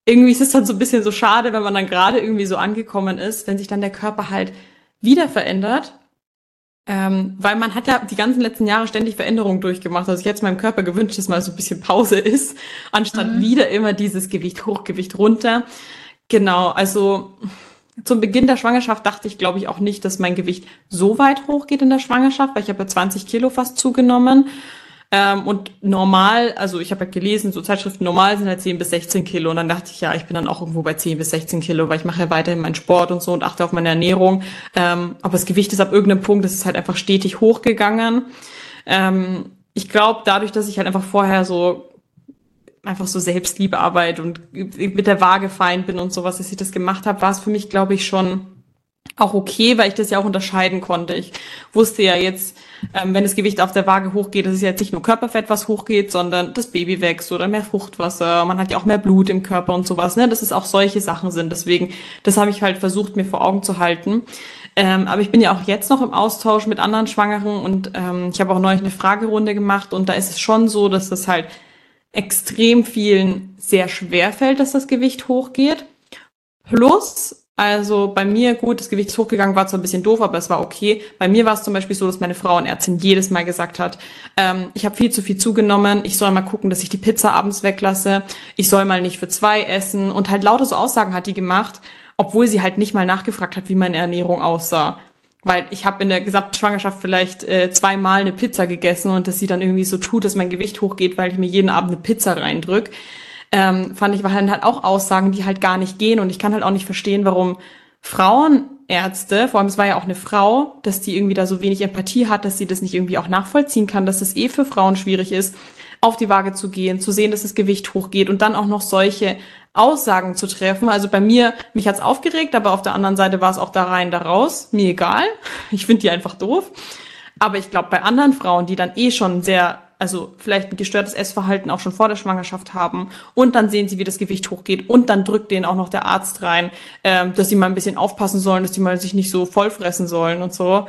irgendwie ist es dann so ein bisschen so schade, wenn man dann gerade irgendwie so angekommen ist, wenn sich dann der Körper halt wieder verändert. Ähm, weil man hat ja die ganzen letzten Jahre ständig Veränderungen durchgemacht. Also ich hätte meinem Körper gewünscht, dass mal so ein bisschen Pause ist, anstatt mhm. wieder immer dieses Gewicht hoch, Gewicht runter. Genau, also zum Beginn der Schwangerschaft dachte ich, glaube ich, auch nicht, dass mein Gewicht so weit hochgeht in der Schwangerschaft, weil ich habe ja 20 Kilo fast zugenommen. Ähm, und normal, also ich habe ja gelesen, so Zeitschriften normal sind halt 10 bis 16 Kilo. Und dann dachte ich, ja, ich bin dann auch irgendwo bei 10 bis 16 Kilo, weil ich mache ja weiterhin meinen Sport und so und achte auf meine Ernährung. Ähm, aber das Gewicht ist ab irgendeinem Punkt, das ist halt einfach stetig hochgegangen. Ähm, ich glaube, dadurch, dass ich halt einfach vorher so einfach so Selbstliebearbeit und mit der Waage fein bin und sowas, dass ich das gemacht habe, war es für mich, glaube ich, schon auch okay, weil ich das ja auch unterscheiden konnte. Ich wusste ja jetzt, ähm, wenn das Gewicht auf der Waage hochgeht, das ist jetzt nicht nur Körperfett, was hochgeht, sondern das Baby wächst oder mehr Fruchtwasser. Man hat ja auch mehr Blut im Körper und sowas, ne? Dass es auch solche Sachen sind. Deswegen, das habe ich halt versucht, mir vor Augen zu halten. Ähm, aber ich bin ja auch jetzt noch im Austausch mit anderen Schwangeren und ähm, ich habe auch neulich eine Fragerunde gemacht und da ist es schon so, dass das halt extrem vielen sehr schwer fällt, dass das Gewicht hochgeht. Plus, also bei mir, gut, das Gewicht ist hochgegangen, war zwar ein bisschen doof, aber es war okay. Bei mir war es zum Beispiel so, dass meine Frauenärztin jedes Mal gesagt hat, ähm, ich habe viel zu viel zugenommen, ich soll mal gucken, dass ich die Pizza abends weglasse, ich soll mal nicht für zwei essen und halt lauter so Aussagen hat die gemacht, obwohl sie halt nicht mal nachgefragt hat, wie meine Ernährung aussah. Weil ich habe in der gesamten Schwangerschaft vielleicht äh, zweimal eine Pizza gegessen und dass sie dann irgendwie so tut, dass mein Gewicht hochgeht, weil ich mir jeden Abend eine Pizza reindrück ähm, fand ich, waren halt auch Aussagen, die halt gar nicht gehen. Und ich kann halt auch nicht verstehen, warum Frauenärzte, vor allem es war ja auch eine Frau, dass die irgendwie da so wenig Empathie hat, dass sie das nicht irgendwie auch nachvollziehen kann, dass das eh für Frauen schwierig ist, auf die Waage zu gehen, zu sehen, dass das Gewicht hochgeht und dann auch noch solche Aussagen zu treffen. Also bei mir, mich hat's aufgeregt, aber auf der anderen Seite war es auch da rein, da raus. Mir egal. Ich finde die einfach doof. Aber ich glaube, bei anderen Frauen, die dann eh schon sehr also vielleicht ein gestörtes Essverhalten auch schon vor der Schwangerschaft haben und dann sehen sie, wie das Gewicht hochgeht und dann drückt denen auch noch der Arzt rein, ähm, dass sie mal ein bisschen aufpassen sollen, dass die mal sich nicht so vollfressen sollen und so.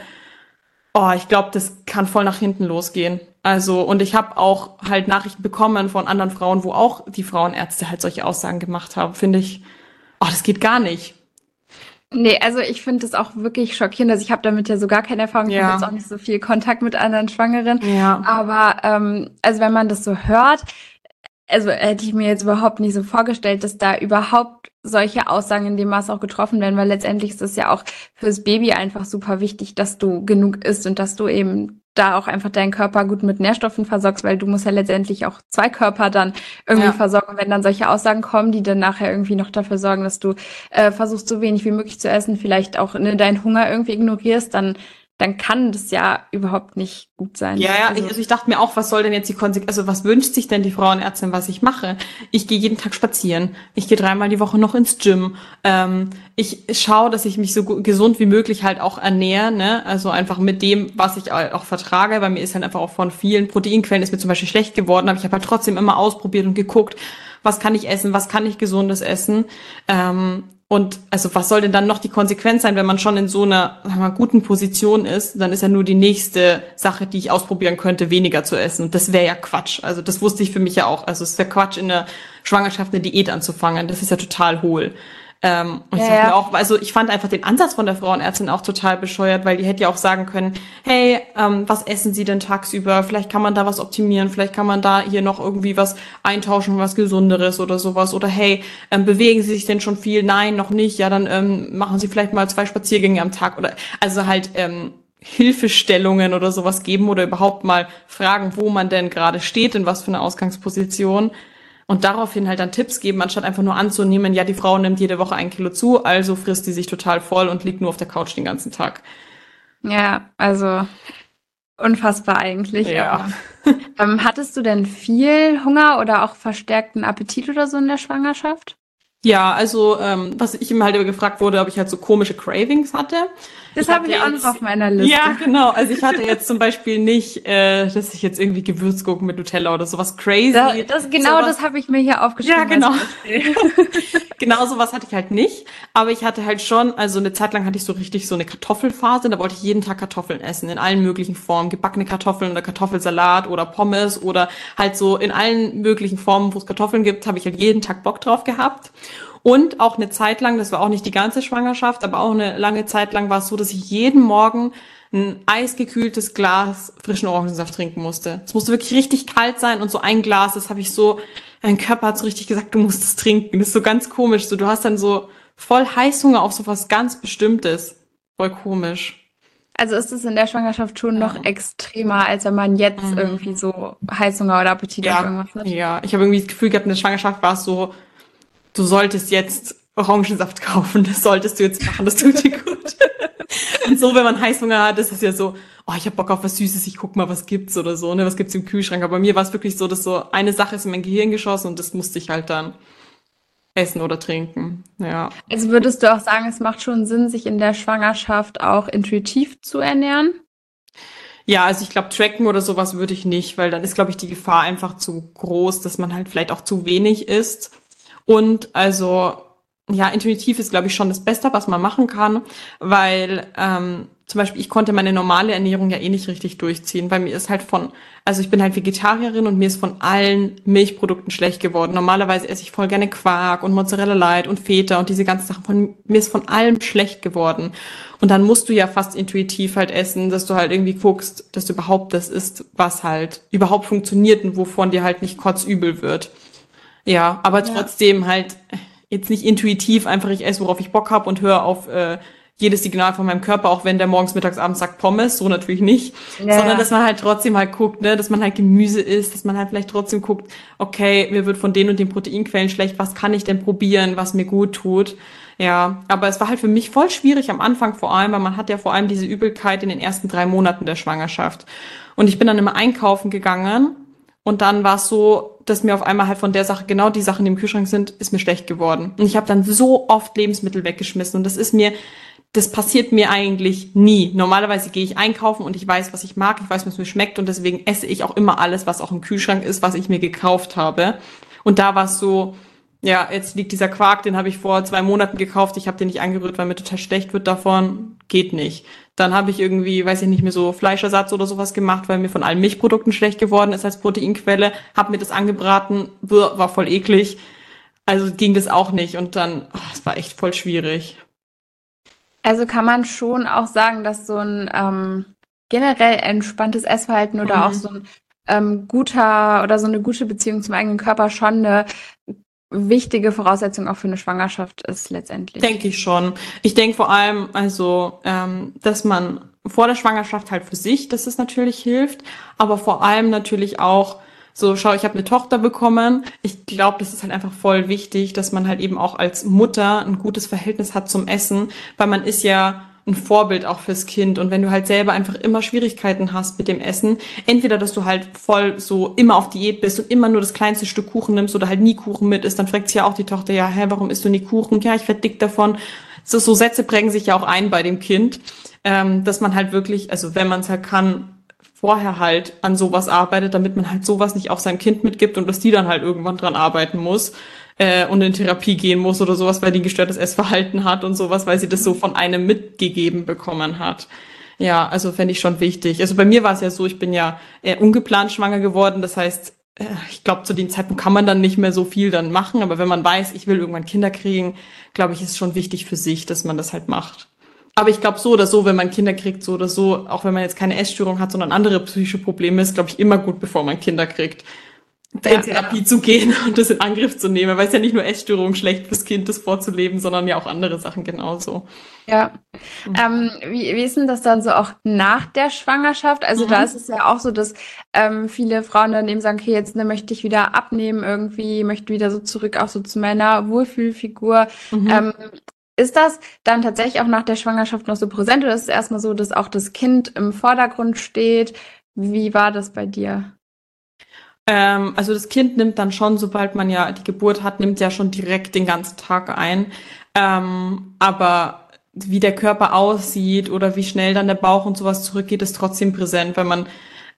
Oh, ich glaube, das kann voll nach hinten losgehen. Also, und ich habe auch halt Nachrichten bekommen von anderen Frauen, wo auch die Frauenärzte halt solche Aussagen gemacht haben. Finde ich, oh, das geht gar nicht. Nee, also ich finde das auch wirklich schockierend. Also ich habe damit ja so gar keine Erfahrung. Ich ja. habe jetzt auch nicht so viel Kontakt mit anderen Schwangeren. Ja. Aber ähm, also wenn man das so hört, also hätte ich mir jetzt überhaupt nicht so vorgestellt, dass da überhaupt solche Aussagen in dem Maß auch getroffen werden, weil letztendlich ist es ja auch fürs Baby einfach super wichtig, dass du genug isst und dass du eben da auch einfach deinen Körper gut mit Nährstoffen versorgst, weil du musst ja letztendlich auch zwei Körper dann irgendwie ja. versorgen. Wenn dann solche Aussagen kommen, die dann nachher irgendwie noch dafür sorgen, dass du äh, versuchst, so wenig wie möglich zu essen, vielleicht auch ne, deinen Hunger irgendwie ignorierst, dann dann kann das ja überhaupt nicht gut sein. Ja, ja, also, ich, also ich dachte mir auch, was soll denn jetzt die Konsequenz, also was wünscht sich denn die Frauenärztin, was ich mache? Ich gehe jeden Tag spazieren, ich gehe dreimal die Woche noch ins Gym, ähm, ich schaue, dass ich mich so gesund wie möglich halt auch ernähre, ne? also einfach mit dem, was ich auch vertrage, weil mir ist halt einfach auch von vielen Proteinquellen ist mir zum Beispiel schlecht geworden, aber ich habe halt trotzdem immer ausprobiert und geguckt, was kann ich essen, was kann ich gesundes essen. Ähm, und also was soll denn dann noch die Konsequenz sein, wenn man schon in so einer sagen wir, guten Position ist? Dann ist ja nur die nächste Sache, die ich ausprobieren könnte, weniger zu essen. Und das wäre ja Quatsch. Also das wusste ich für mich ja auch. Also es wäre Quatsch, in der Schwangerschaft eine Diät anzufangen. Das ist ja total hohl. Ähm, und ja, ich ja. auch, also ich fand einfach den Ansatz von der Frauenärztin auch total bescheuert, weil die hätte ja auch sagen können, hey, ähm, was essen Sie denn tagsüber? Vielleicht kann man da was optimieren, vielleicht kann man da hier noch irgendwie was eintauschen, was Gesunderes oder sowas. Oder hey, ähm, bewegen Sie sich denn schon viel? Nein, noch nicht. Ja, dann ähm, machen Sie vielleicht mal zwei Spaziergänge am Tag oder also halt ähm, Hilfestellungen oder sowas geben oder überhaupt mal fragen, wo man denn gerade steht, in was für eine Ausgangsposition und daraufhin halt dann Tipps geben, anstatt einfach nur anzunehmen, ja, die Frau nimmt jede Woche ein Kilo zu, also frisst die sich total voll und liegt nur auf der Couch den ganzen Tag. Ja, also unfassbar eigentlich. Ja. ähm, hattest du denn viel Hunger oder auch verstärkten Appetit oder so in der Schwangerschaft? Ja, also ähm, was ich immer halt immer gefragt wurde, ob ich halt so komische Cravings hatte. Das habe ich auch noch auf meiner Liste. Ja, genau. Also ich hatte jetzt zum Beispiel nicht, äh, dass ich jetzt irgendwie Gewürzgurken mit Nutella oder sowas crazy. Da, das, genau sowas. das habe ich mir hier aufgeschrieben. Ja, genau. genau sowas hatte ich halt nicht. Aber ich hatte halt schon, also eine Zeit lang hatte ich so richtig so eine Kartoffelphase. Da wollte ich jeden Tag Kartoffeln essen, in allen möglichen Formen. Gebackene Kartoffeln oder Kartoffelsalat oder Pommes oder halt so in allen möglichen Formen, wo es Kartoffeln gibt, habe ich halt jeden Tag Bock drauf gehabt. Und auch eine Zeit lang, das war auch nicht die ganze Schwangerschaft, aber auch eine lange Zeit lang war es so, dass ich jeden Morgen ein eisgekühltes Glas frischen Orangensaft trinken musste. Es musste wirklich richtig kalt sein und so ein Glas, das habe ich so, mein Körper hat so richtig gesagt, du musst es trinken. Das ist so ganz komisch. So, du hast dann so voll Heißhunger auf so was ganz Bestimmtes. Voll komisch. Also ist es in der Schwangerschaft schon noch extremer, als wenn man jetzt mhm. irgendwie so Heißhunger oder Appetit ja. auf irgendwas hat? Ja, ich habe irgendwie das Gefühl gehabt, in der Schwangerschaft war es so, du solltest jetzt Orangensaft kaufen, das solltest du jetzt machen, das tut dir gut. und so, wenn man Heißhunger hat, ist es ja so, oh, ich hab Bock auf was Süßes, ich guck mal, was gibt's oder so, ne, was gibt's im Kühlschrank. Aber bei mir war es wirklich so, dass so eine Sache ist in mein Gehirn geschossen und das musste ich halt dann essen oder trinken. Ja. Also würdest du auch sagen, es macht schon Sinn, sich in der Schwangerschaft auch intuitiv zu ernähren? Ja, also ich glaube, tracken oder sowas würde ich nicht, weil dann ist, glaube ich, die Gefahr einfach zu groß, dass man halt vielleicht auch zu wenig isst. Und also, ja, intuitiv ist, glaube ich, schon das Beste, was man machen kann, weil ähm, zum Beispiel ich konnte meine normale Ernährung ja eh nicht richtig durchziehen, weil mir ist halt von, also ich bin halt Vegetarierin und mir ist von allen Milchprodukten schlecht geworden. Normalerweise esse ich voll gerne Quark und Mozzarella Light und Feta und diese ganzen Sachen. Von, mir ist von allem schlecht geworden. Und dann musst du ja fast intuitiv halt essen, dass du halt irgendwie guckst, dass du überhaupt das isst, was halt überhaupt funktioniert und wovon dir halt nicht kotzübel wird. Ja, aber trotzdem ja. halt jetzt nicht intuitiv einfach ich esse, worauf ich Bock habe und höre auf äh, jedes Signal von meinem Körper, auch wenn der morgens, mittags, abends sagt Pommes, so natürlich nicht, ja. sondern dass man halt trotzdem halt guckt, ne, dass man halt Gemüse isst, dass man halt vielleicht trotzdem guckt, okay, mir wird von den und den Proteinquellen schlecht, was kann ich denn probieren, was mir gut tut. Ja, aber es war halt für mich voll schwierig am Anfang vor allem, weil man hat ja vor allem diese Übelkeit in den ersten drei Monaten der Schwangerschaft. Und ich bin dann immer einkaufen gegangen und dann war es so, dass mir auf einmal halt von der Sache, genau die Sachen, die im Kühlschrank sind, ist mir schlecht geworden. Und ich habe dann so oft Lebensmittel weggeschmissen. Und das ist mir, das passiert mir eigentlich nie. Normalerweise gehe ich einkaufen und ich weiß, was ich mag, ich weiß, was mir schmeckt und deswegen esse ich auch immer alles, was auch im Kühlschrank ist, was ich mir gekauft habe. Und da war es so, ja, jetzt liegt dieser Quark, den habe ich vor zwei Monaten gekauft, ich habe den nicht angerührt, weil mir total schlecht wird davon. Geht nicht. Dann habe ich irgendwie, weiß ich nicht mehr, so Fleischersatz oder sowas gemacht, weil mir von allen Milchprodukten schlecht geworden ist als Proteinquelle. Hab mir das angebraten, war voll eklig. Also ging das auch nicht und dann, oh, es war echt voll schwierig. Also kann man schon auch sagen, dass so ein ähm, generell entspanntes Essverhalten oder mhm. auch so ein ähm, guter oder so eine gute Beziehung zum eigenen Körper schon eine wichtige Voraussetzung auch für eine Schwangerschaft ist letztendlich. Denke ich schon. Ich denke vor allem, also, ähm, dass man vor der Schwangerschaft halt für sich, dass es natürlich hilft, aber vor allem natürlich auch so, schau, ich habe eine Tochter bekommen. Ich glaube, das ist halt einfach voll wichtig, dass man halt eben auch als Mutter ein gutes Verhältnis hat zum Essen, weil man ist ja ein Vorbild auch fürs Kind. Und wenn du halt selber einfach immer Schwierigkeiten hast mit dem Essen, entweder, dass du halt voll so immer auf Diät bist und immer nur das kleinste Stück Kuchen nimmst oder halt nie Kuchen mit isst, dann fragt sich ja auch die Tochter, ja, hä, warum isst du nie Kuchen? Ja, ich werd dick davon. So, so Sätze prägen sich ja auch ein bei dem Kind, ähm, dass man halt wirklich, also wenn man es halt kann, vorher halt an sowas arbeitet, damit man halt sowas nicht auch seinem Kind mitgibt und dass die dann halt irgendwann dran arbeiten muss äh, und in Therapie gehen muss oder sowas, weil die gestörtes Essverhalten hat und sowas, weil sie das so von einem mitgegeben bekommen hat. Ja, also fände ich schon wichtig. Also bei mir war es ja so, ich bin ja eher ungeplant schwanger geworden. Das heißt, äh, ich glaube, zu dem Zeitpunkt kann man dann nicht mehr so viel dann machen. Aber wenn man weiß, ich will irgendwann Kinder kriegen, glaube ich, ist schon wichtig für sich, dass man das halt macht. Aber ich glaube, so oder so, wenn man Kinder kriegt, so oder so, auch wenn man jetzt keine Essstörung hat, sondern andere psychische Probleme, ist, glaube ich, immer gut, bevor man Kinder kriegt in ja, Therapie zu gehen und das in Angriff zu nehmen, weil es ja nicht nur Essstörungen schlecht fürs Kind, das vorzuleben, sondern ja auch andere Sachen genauso. Ja. Mhm. Ähm, wie, wie ist denn das dann so auch nach der Schwangerschaft? Also mhm. da ist es ja auch so, dass ähm, viele Frauen dann eben sagen, okay, jetzt ne, möchte ich wieder abnehmen irgendwie, möchte wieder so zurück auch so zu meiner Wohlfühlfigur. Mhm. Ähm, ist das dann tatsächlich auch nach der Schwangerschaft noch so präsent oder ist es erstmal so, dass auch das Kind im Vordergrund steht? Wie war das bei dir? Ähm, also das Kind nimmt dann schon, sobald man ja die Geburt hat, nimmt ja schon direkt den ganzen Tag ein. Ähm, aber wie der Körper aussieht oder wie schnell dann der Bauch und sowas zurückgeht, ist trotzdem präsent, weil man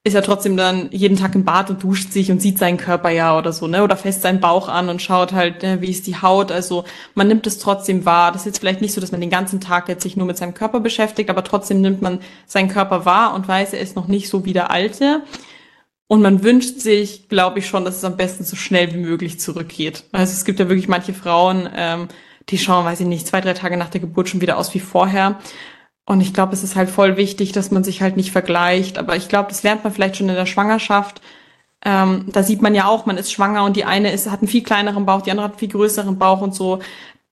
ist ja trotzdem dann jeden Tag im Bad und duscht sich und sieht seinen Körper ja oder so, ne? Oder fässt seinen Bauch an und schaut halt, ne, wie ist die Haut. Also man nimmt es trotzdem wahr. Das ist jetzt vielleicht nicht so, dass man den ganzen Tag jetzt sich nur mit seinem Körper beschäftigt, aber trotzdem nimmt man seinen Körper wahr und weiß, er ist noch nicht so wie der alte. Und man wünscht sich, glaube ich schon, dass es am besten so schnell wie möglich zurückgeht. Also es gibt ja wirklich manche Frauen, ähm, die schauen, weiß ich nicht, zwei, drei Tage nach der Geburt schon wieder aus wie vorher. Und ich glaube, es ist halt voll wichtig, dass man sich halt nicht vergleicht. Aber ich glaube, das lernt man vielleicht schon in der Schwangerschaft. Ähm, da sieht man ja auch, man ist schwanger und die eine ist, hat einen viel kleineren Bauch, die andere hat einen viel größeren Bauch und so.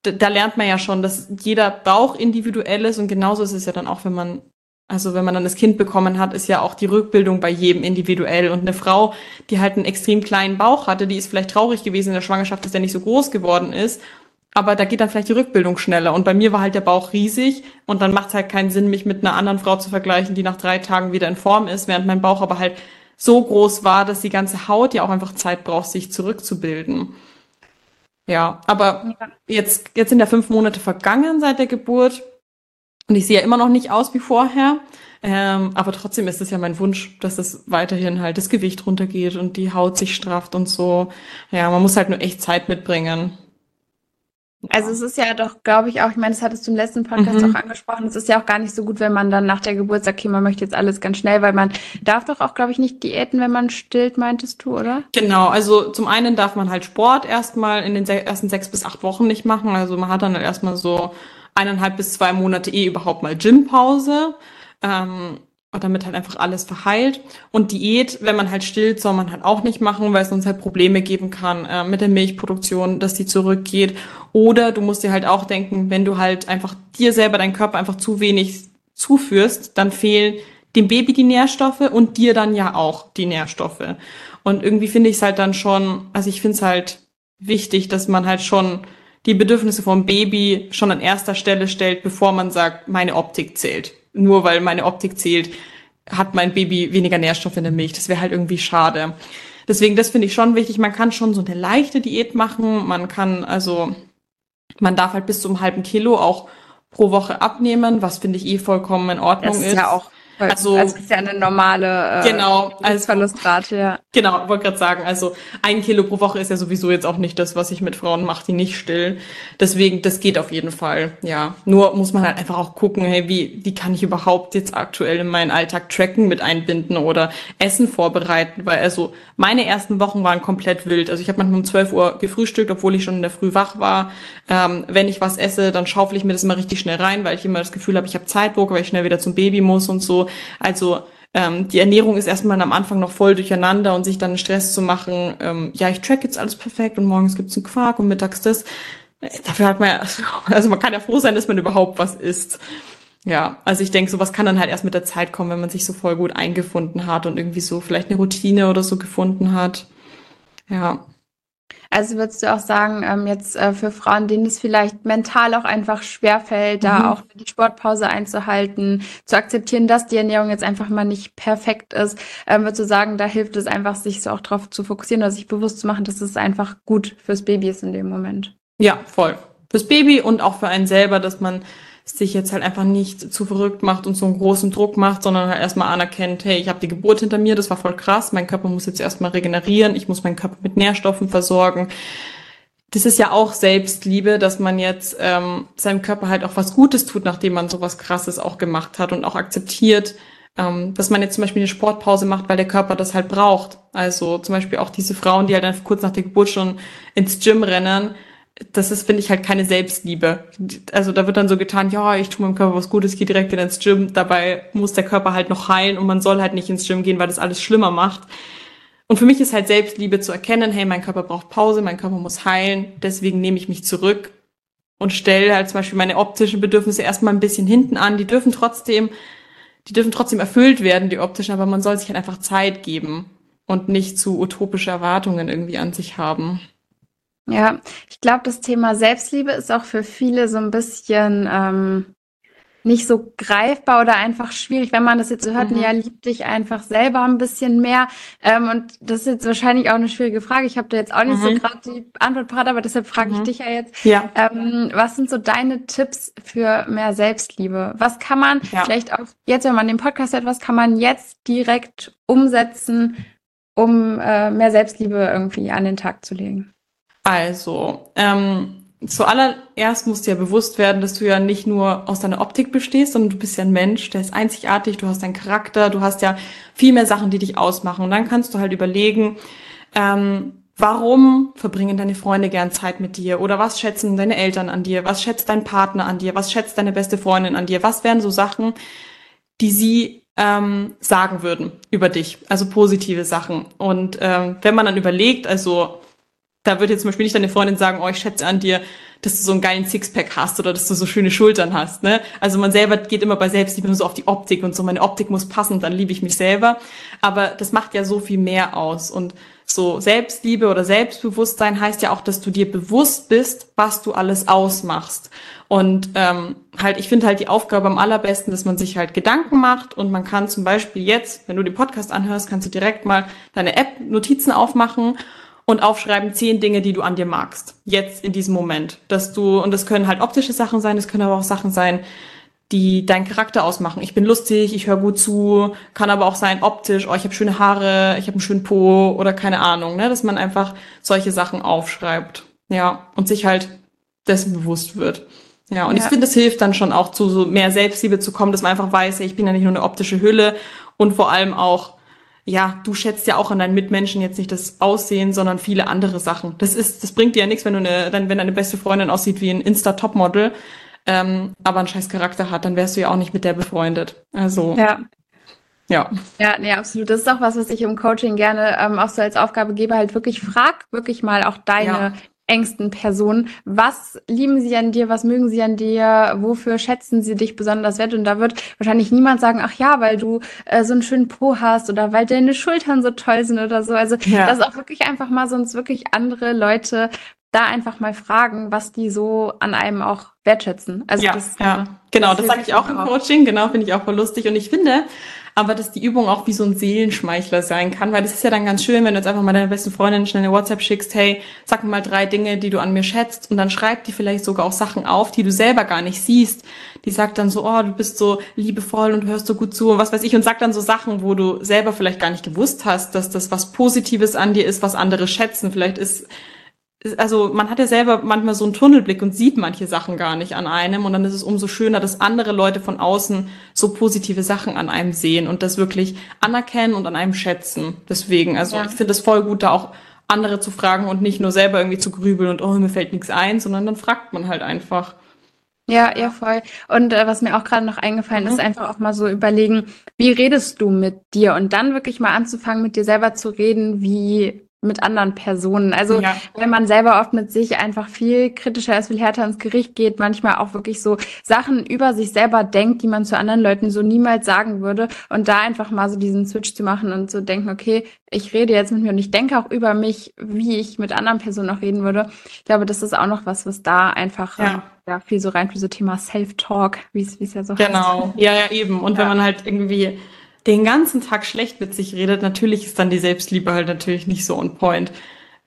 Da, da lernt man ja schon, dass jeder Bauch individuell ist und genauso ist es ja dann auch, wenn man, also wenn man dann das Kind bekommen hat, ist ja auch die Rückbildung bei jedem individuell. Und eine Frau, die halt einen extrem kleinen Bauch hatte, die ist vielleicht traurig gewesen in der Schwangerschaft, dass der nicht so groß geworden ist aber da geht dann vielleicht die Rückbildung schneller. Und bei mir war halt der Bauch riesig und dann macht es halt keinen Sinn, mich mit einer anderen Frau zu vergleichen, die nach drei Tagen wieder in Form ist, während mein Bauch aber halt so groß war, dass die ganze Haut ja auch einfach Zeit braucht, sich zurückzubilden. Ja, aber jetzt, jetzt sind ja fünf Monate vergangen seit der Geburt und ich sehe ja immer noch nicht aus wie vorher. Ähm, aber trotzdem ist es ja mein Wunsch, dass es weiterhin halt das Gewicht runtergeht und die Haut sich strafft und so. Ja, man muss halt nur echt Zeit mitbringen. Also es ist ja doch, glaube ich, auch, ich meine, das hattest du im letzten Podcast mhm. auch angesprochen, es ist ja auch gar nicht so gut, wenn man dann nach der Geburt sagt, okay, man möchte jetzt alles ganz schnell, weil man darf doch auch, glaube ich, nicht diäten, wenn man stillt, meintest du, oder? Genau, also zum einen darf man halt Sport erstmal in den ersten sechs bis acht Wochen nicht machen. Also man hat dann halt erstmal so eineinhalb bis zwei Monate eh überhaupt mal Gympause. Ähm, damit halt einfach alles verheilt. Und Diät, wenn man halt stillt, soll man halt auch nicht machen, weil es sonst halt Probleme geben kann äh, mit der Milchproduktion, dass die zurückgeht. Oder du musst dir halt auch denken, wenn du halt einfach dir selber, deinen Körper einfach zu wenig zuführst, dann fehlen dem Baby die Nährstoffe und dir dann ja auch die Nährstoffe. Und irgendwie finde ich es halt dann schon, also ich finde es halt wichtig, dass man halt schon die Bedürfnisse vom Baby schon an erster Stelle stellt, bevor man sagt, meine Optik zählt nur weil meine Optik zählt, hat mein Baby weniger Nährstoffe in der Milch. Das wäre halt irgendwie schade. Deswegen, das finde ich schon wichtig. Man kann schon so eine leichte Diät machen. Man kann also, man darf halt bis zu einem halben Kilo auch pro Woche abnehmen, was finde ich eh vollkommen in Ordnung das ist. Ja auch also, also ist ja eine normale äh, genau, als Verlustrate, ja. Genau, wollte gerade sagen, also ein Kilo pro Woche ist ja sowieso jetzt auch nicht das, was ich mit Frauen mache, die nicht stillen. Deswegen, das geht auf jeden Fall, ja. Nur muss man halt einfach auch gucken, hey, wie, wie kann ich überhaupt jetzt aktuell in meinen Alltag tracken mit einbinden oder Essen vorbereiten, weil also meine ersten Wochen waren komplett wild. Also ich habe manchmal um 12 Uhr gefrühstückt, obwohl ich schon in der Früh wach war. Ähm, wenn ich was esse, dann schaufel ich mir das immer richtig schnell rein, weil ich immer das Gefühl habe, ich habe Zeitdruck, weil ich schnell wieder zum Baby muss und so. Also ähm, die Ernährung ist erstmal am Anfang noch voll durcheinander und sich dann Stress zu machen, ähm, ja, ich track jetzt alles perfekt und morgens gibt's einen Quark und mittags das. Dafür hat man ja, also man kann ja froh sein, dass man überhaupt was isst. Ja, also ich denke, sowas kann dann halt erst mit der Zeit kommen, wenn man sich so voll gut eingefunden hat und irgendwie so vielleicht eine Routine oder so gefunden hat. Ja. Also würdest du auch sagen, ähm, jetzt äh, für Frauen, denen es vielleicht mental auch einfach schwerfällt, mhm. da auch die Sportpause einzuhalten, zu akzeptieren, dass die Ernährung jetzt einfach mal nicht perfekt ist, ähm, würdest du sagen, da hilft es einfach, sich so auch darauf zu fokussieren oder sich bewusst zu machen, dass es einfach gut fürs Baby ist in dem Moment? Ja, voll. Fürs Baby und auch für einen selber, dass man sich jetzt halt einfach nicht zu verrückt macht und so einen großen Druck macht, sondern halt erstmal anerkennt, hey, ich habe die Geburt hinter mir, das war voll krass, mein Körper muss jetzt erstmal regenerieren, ich muss meinen Körper mit Nährstoffen versorgen. Das ist ja auch Selbstliebe, dass man jetzt ähm, seinem Körper halt auch was Gutes tut, nachdem man sowas Krasses auch gemacht hat und auch akzeptiert, ähm, dass man jetzt zum Beispiel eine Sportpause macht, weil der Körper das halt braucht. Also zum Beispiel auch diese Frauen, die halt dann kurz nach der Geburt schon ins Gym rennen, das ist, finde ich, halt keine Selbstliebe. Also da wird dann so getan, ja, ich tue meinem Körper was Gutes, gehe direkt wieder ins Gym. Dabei muss der Körper halt noch heilen und man soll halt nicht ins Gym gehen, weil das alles schlimmer macht. Und für mich ist halt Selbstliebe zu erkennen, hey, mein Körper braucht Pause, mein Körper muss heilen, deswegen nehme ich mich zurück und stelle halt zum Beispiel meine optischen Bedürfnisse erstmal ein bisschen hinten an. Die dürfen trotzdem, die dürfen trotzdem erfüllt werden, die optischen, aber man soll sich halt einfach Zeit geben und nicht zu utopische Erwartungen irgendwie an sich haben. Ja, ich glaube, das Thema Selbstliebe ist auch für viele so ein bisschen ähm, nicht so greifbar oder einfach schwierig, wenn man das jetzt so hört, mhm. ja, lieb dich einfach selber ein bisschen mehr. Ähm, und das ist jetzt wahrscheinlich auch eine schwierige Frage. Ich habe da jetzt auch nicht mhm. so gerade die Antwort parat, aber deshalb frage ich mhm. dich ja jetzt. Ja. Ähm, was sind so deine Tipps für mehr Selbstliebe? Was kann man ja. vielleicht auch jetzt, wenn man den Podcast hat, was kann man jetzt direkt umsetzen, um äh, mehr Selbstliebe irgendwie an den Tag zu legen? Also, ähm, zuallererst musst dir ja bewusst werden, dass du ja nicht nur aus deiner Optik bestehst, sondern du bist ja ein Mensch, der ist einzigartig, du hast deinen Charakter, du hast ja viel mehr Sachen, die dich ausmachen. Und dann kannst du halt überlegen, ähm, warum verbringen deine Freunde gern Zeit mit dir? Oder was schätzen deine Eltern an dir? Was schätzt dein Partner an dir? Was schätzt deine beste Freundin an dir? Was wären so Sachen, die sie ähm, sagen würden über dich? Also positive Sachen. Und ähm, wenn man dann überlegt, also da wird jetzt zum Beispiel nicht deine Freundin sagen, oh, ich schätze an dir, dass du so einen geilen Sixpack hast oder dass du so schöne Schultern hast. Ne? Also man selber geht immer bei Selbstliebe nur so auf die Optik und so, meine Optik muss passen, dann liebe ich mich selber. Aber das macht ja so viel mehr aus. Und so Selbstliebe oder Selbstbewusstsein heißt ja auch, dass du dir bewusst bist, was du alles ausmachst. Und ähm, halt, ich finde halt die Aufgabe am allerbesten, dass man sich halt Gedanken macht und man kann zum Beispiel jetzt, wenn du den Podcast anhörst, kannst du direkt mal deine App Notizen aufmachen und aufschreiben zehn Dinge, die du an dir magst. Jetzt in diesem Moment. Dass du, und das können halt optische Sachen sein, das können aber auch Sachen sein, die deinen Charakter ausmachen. Ich bin lustig, ich höre gut zu, kann aber auch sein optisch, oh, ich habe schöne Haare, ich habe einen schönen Po oder keine Ahnung, ne? dass man einfach solche Sachen aufschreibt. Ja, und sich halt dessen bewusst wird. Ja, und ja. ich finde, es hilft dann schon auch zu so mehr Selbstliebe zu kommen, dass man einfach weiß, ich bin ja nicht nur eine optische Hülle und vor allem auch ja, du schätzt ja auch an deinen Mitmenschen jetzt nicht das Aussehen, sondern viele andere Sachen. Das ist, das bringt dir ja nichts, wenn du eine, dann, wenn deine beste Freundin aussieht wie ein Insta-Topmodel, ähm, aber einen scheiß Charakter hat, dann wärst du ja auch nicht mit der befreundet. Also. Ja. Ja. Ja, nee, absolut. Das ist auch was, was ich im Coaching gerne ähm, auch so als Aufgabe gebe, halt wirklich frag wirklich mal auch deine ja engsten Personen. Was lieben sie an dir? Was mögen sie an dir? Wofür schätzen sie dich besonders wert? Und da wird wahrscheinlich niemand sagen, ach ja, weil du äh, so einen schönen Po hast oder weil deine Schultern so toll sind oder so. Also ja. das ist auch wirklich einfach mal sonst wirklich andere Leute da einfach mal fragen, was die so an einem auch wertschätzen. Also ja, das, ja. Genau, das, das sage ich auch im Coaching, genau, finde ich auch voll lustig. Und ich finde, aber dass die Übung auch wie so ein Seelenschmeichler sein kann, weil das ist ja dann ganz schön, wenn du jetzt einfach mal deiner besten Freundin schnell eine WhatsApp schickst, hey, sag mir mal drei Dinge, die du an mir schätzt und dann schreibt die vielleicht sogar auch Sachen auf, die du selber gar nicht siehst. Die sagt dann so, oh, du bist so liebevoll und hörst so gut zu und was weiß ich und sagt dann so Sachen, wo du selber vielleicht gar nicht gewusst hast, dass das was Positives an dir ist, was andere schätzen. Vielleicht ist also man hat ja selber manchmal so einen Tunnelblick und sieht manche Sachen gar nicht an einem und dann ist es umso schöner, dass andere Leute von außen so positive Sachen an einem sehen und das wirklich anerkennen und an einem schätzen. Deswegen, also ja. ich finde es voll gut, da auch andere zu fragen und nicht nur selber irgendwie zu grübeln und oh, mir fällt nichts ein, sondern dann fragt man halt einfach. Ja, ja, voll. Und äh, was mir auch gerade noch eingefallen mhm. ist, einfach auch mal so überlegen, wie redest du mit dir und dann wirklich mal anzufangen, mit dir selber zu reden, wie mit anderen Personen. Also ja. wenn man selber oft mit sich einfach viel kritischer ist, viel härter ins Gericht geht, manchmal auch wirklich so Sachen über sich selber denkt, die man zu anderen Leuten so niemals sagen würde und da einfach mal so diesen Switch zu machen und zu denken, okay, ich rede jetzt mit mir und ich denke auch über mich, wie ich mit anderen Personen auch reden würde. Ich glaube, das ist auch noch was, was da einfach ja, ja viel so rein für so Thema Self-Talk, wie es ja so genau. heißt. Genau, ja, ja, eben. Und ja. wenn man halt irgendwie den ganzen Tag schlecht mit sich redet, natürlich ist dann die Selbstliebe halt natürlich nicht so on point.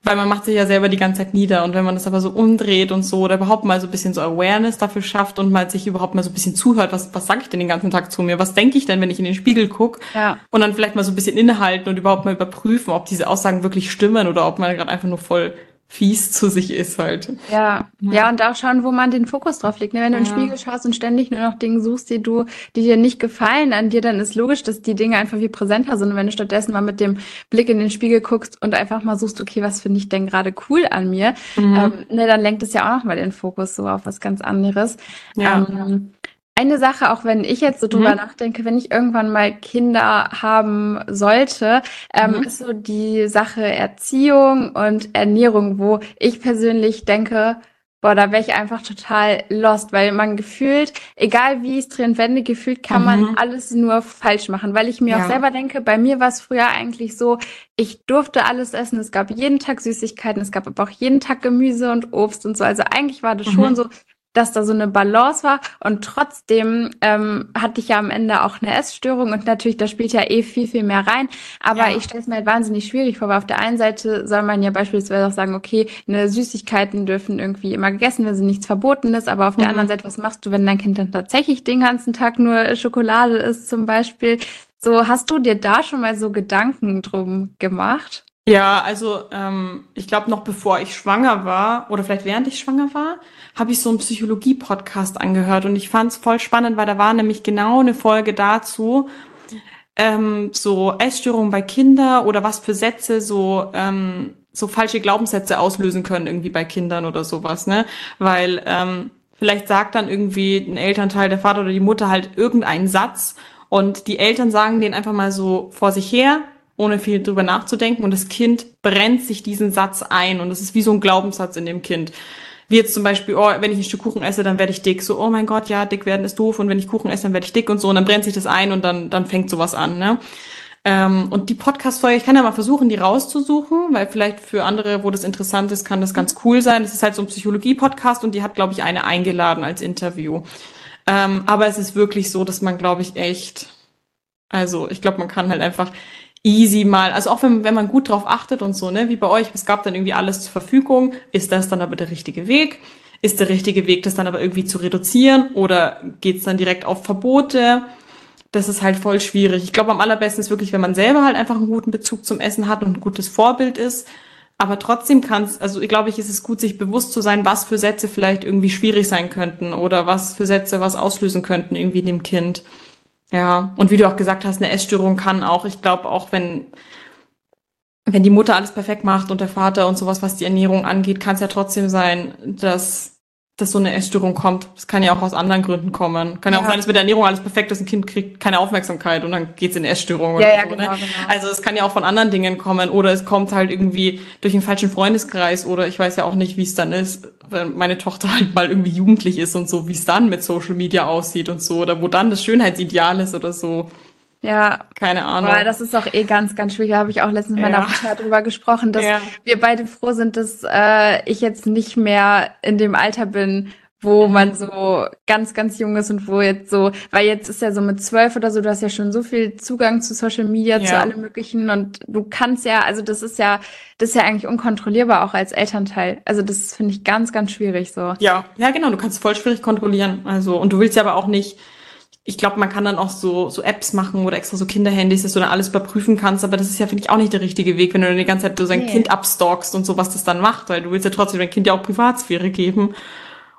Weil man macht sich ja selber die ganze Zeit nieder. Und wenn man das aber so umdreht und so oder überhaupt mal so ein bisschen so Awareness dafür schafft und mal sich überhaupt mal so ein bisschen zuhört, was, was sage ich denn den ganzen Tag zu mir? Was denke ich denn, wenn ich in den Spiegel gucke? Ja. Und dann vielleicht mal so ein bisschen innehalten und überhaupt mal überprüfen, ob diese Aussagen wirklich stimmen oder ob man gerade einfach nur voll fies zu sich ist halt. Ja, ja, ja und auch schauen, wo man den Fokus drauf legt. Ne? Wenn du ja. in den Spiegel schaust und ständig nur noch Dinge suchst, die du, die dir nicht gefallen an dir, dann ist logisch, dass die Dinge einfach viel präsenter sind. Und wenn du stattdessen mal mit dem Blick in den Spiegel guckst und einfach mal suchst, okay, was finde ich denn gerade cool an mir, mhm. ähm, ne, dann lenkt es ja auch nochmal den Fokus so auf was ganz anderes. Ja. Ähm, eine Sache, auch wenn ich jetzt so drüber mhm. nachdenke, wenn ich irgendwann mal Kinder haben sollte, ähm, mhm. ist so die Sache Erziehung und Ernährung, wo ich persönlich denke, boah, da wäre ich einfach total lost, weil man gefühlt, egal wie ich es drin wende, gefühlt kann mhm. man alles nur falsch machen, weil ich mir ja. auch selber denke, bei mir war es früher eigentlich so, ich durfte alles essen, es gab jeden Tag Süßigkeiten, es gab aber auch jeden Tag Gemüse und Obst und so, also eigentlich war das mhm. schon so, dass da so eine Balance war und trotzdem ähm, hatte ich ja am Ende auch eine Essstörung und natürlich, da spielt ja eh viel, viel mehr rein. Aber ja. ich stelle es mir halt wahnsinnig schwierig vor, weil auf der einen Seite soll man ja beispielsweise auch sagen, okay, eine Süßigkeiten dürfen irgendwie immer gegessen werden, sind nichts Verbotenes, aber auf mhm. der anderen Seite, was machst du, wenn dein Kind dann tatsächlich den ganzen Tag nur Schokolade isst zum Beispiel? So, hast du dir da schon mal so Gedanken drum gemacht? Ja, also ähm, ich glaube, noch bevor ich schwanger war oder vielleicht während ich schwanger war, habe ich so einen Psychologie-Podcast angehört und ich fand es voll spannend, weil da war nämlich genau eine Folge dazu, ähm, so Essstörungen bei Kindern oder was für Sätze so ähm, so falsche Glaubenssätze auslösen können irgendwie bei Kindern oder sowas, ne? Weil ähm, vielleicht sagt dann irgendwie ein Elternteil, der Vater oder die Mutter halt irgendeinen Satz und die Eltern sagen den einfach mal so vor sich her ohne viel drüber nachzudenken. Und das Kind brennt sich diesen Satz ein. Und das ist wie so ein Glaubenssatz in dem Kind. Wie jetzt zum Beispiel, oh, wenn ich ein Stück Kuchen esse, dann werde ich dick. So, oh mein Gott, ja, dick werden ist doof. Und wenn ich Kuchen esse, dann werde ich dick und so. Und dann brennt sich das ein und dann, dann fängt sowas an. Ne? Ähm, und die Podcast-Folge, ich kann ja mal versuchen, die rauszusuchen, weil vielleicht für andere, wo das interessant ist, kann das ganz cool sein. Das ist halt so ein Psychologie-Podcast und die hat, glaube ich, eine eingeladen als Interview. Ähm, aber es ist wirklich so, dass man, glaube ich, echt, also ich glaube, man kann halt einfach easy mal, also auch wenn, wenn man gut drauf achtet und so, ne, wie bei euch, es gab dann irgendwie alles zur Verfügung, ist das dann aber der richtige Weg? Ist der richtige Weg, das dann aber irgendwie zu reduzieren oder geht's dann direkt auf Verbote? Das ist halt voll schwierig. Ich glaube, am allerbesten ist wirklich, wenn man selber halt einfach einen guten Bezug zum Essen hat und ein gutes Vorbild ist. Aber trotzdem kann es, also ich glaube, ich ist es gut, sich bewusst zu sein, was für Sätze vielleicht irgendwie schwierig sein könnten oder was für Sätze was auslösen könnten irgendwie dem Kind. Ja, und wie du auch gesagt hast, eine Essstörung kann auch, ich glaube auch, wenn, wenn die Mutter alles perfekt macht und der Vater und sowas, was die Ernährung angeht, kann es ja trotzdem sein, dass dass so eine Essstörung kommt. Das kann ja auch aus anderen Gründen kommen. Kann ja, ja auch sein, dass mit der Ernährung alles perfekt ist, ein Kind kriegt keine Aufmerksamkeit und dann geht's in Essstörung. Ja, ja, so, ne? genau, ne? genau. Also es kann ja auch von anderen Dingen kommen oder es kommt halt irgendwie durch einen falschen Freundeskreis oder ich weiß ja auch nicht, wie es dann ist, wenn meine Tochter halt mal irgendwie jugendlich ist und so, wie es dann mit Social Media aussieht und so oder wo dann das Schönheitsideal ist oder so. Ja. Keine Ahnung. Aber das ist auch eh ganz, ganz schwierig. Da habe ich auch letztens mit meiner Mutter drüber gesprochen, dass ja. wir beide froh sind, dass äh, ich jetzt nicht mehr in dem Alter bin, wo man so ganz, ganz jung ist und wo jetzt so, weil jetzt ist ja so mit zwölf oder so, du hast ja schon so viel Zugang zu Social Media, ja. zu allem möglichen und du kannst ja, also das ist ja, das ist ja eigentlich unkontrollierbar auch als Elternteil. Also das finde ich ganz, ganz schwierig so. Ja, ja genau, du kannst voll schwierig kontrollieren. Also und du willst ja aber auch nicht, ich glaube, man kann dann auch so, so Apps machen oder extra so Kinderhandys, dass du dann alles überprüfen kannst, aber das ist ja, finde ich, auch nicht der richtige Weg, wenn du dann die ganze Zeit so sein nee. Kind abstalkst und so, was das dann macht, weil du willst ja trotzdem dein Kind ja auch Privatsphäre geben.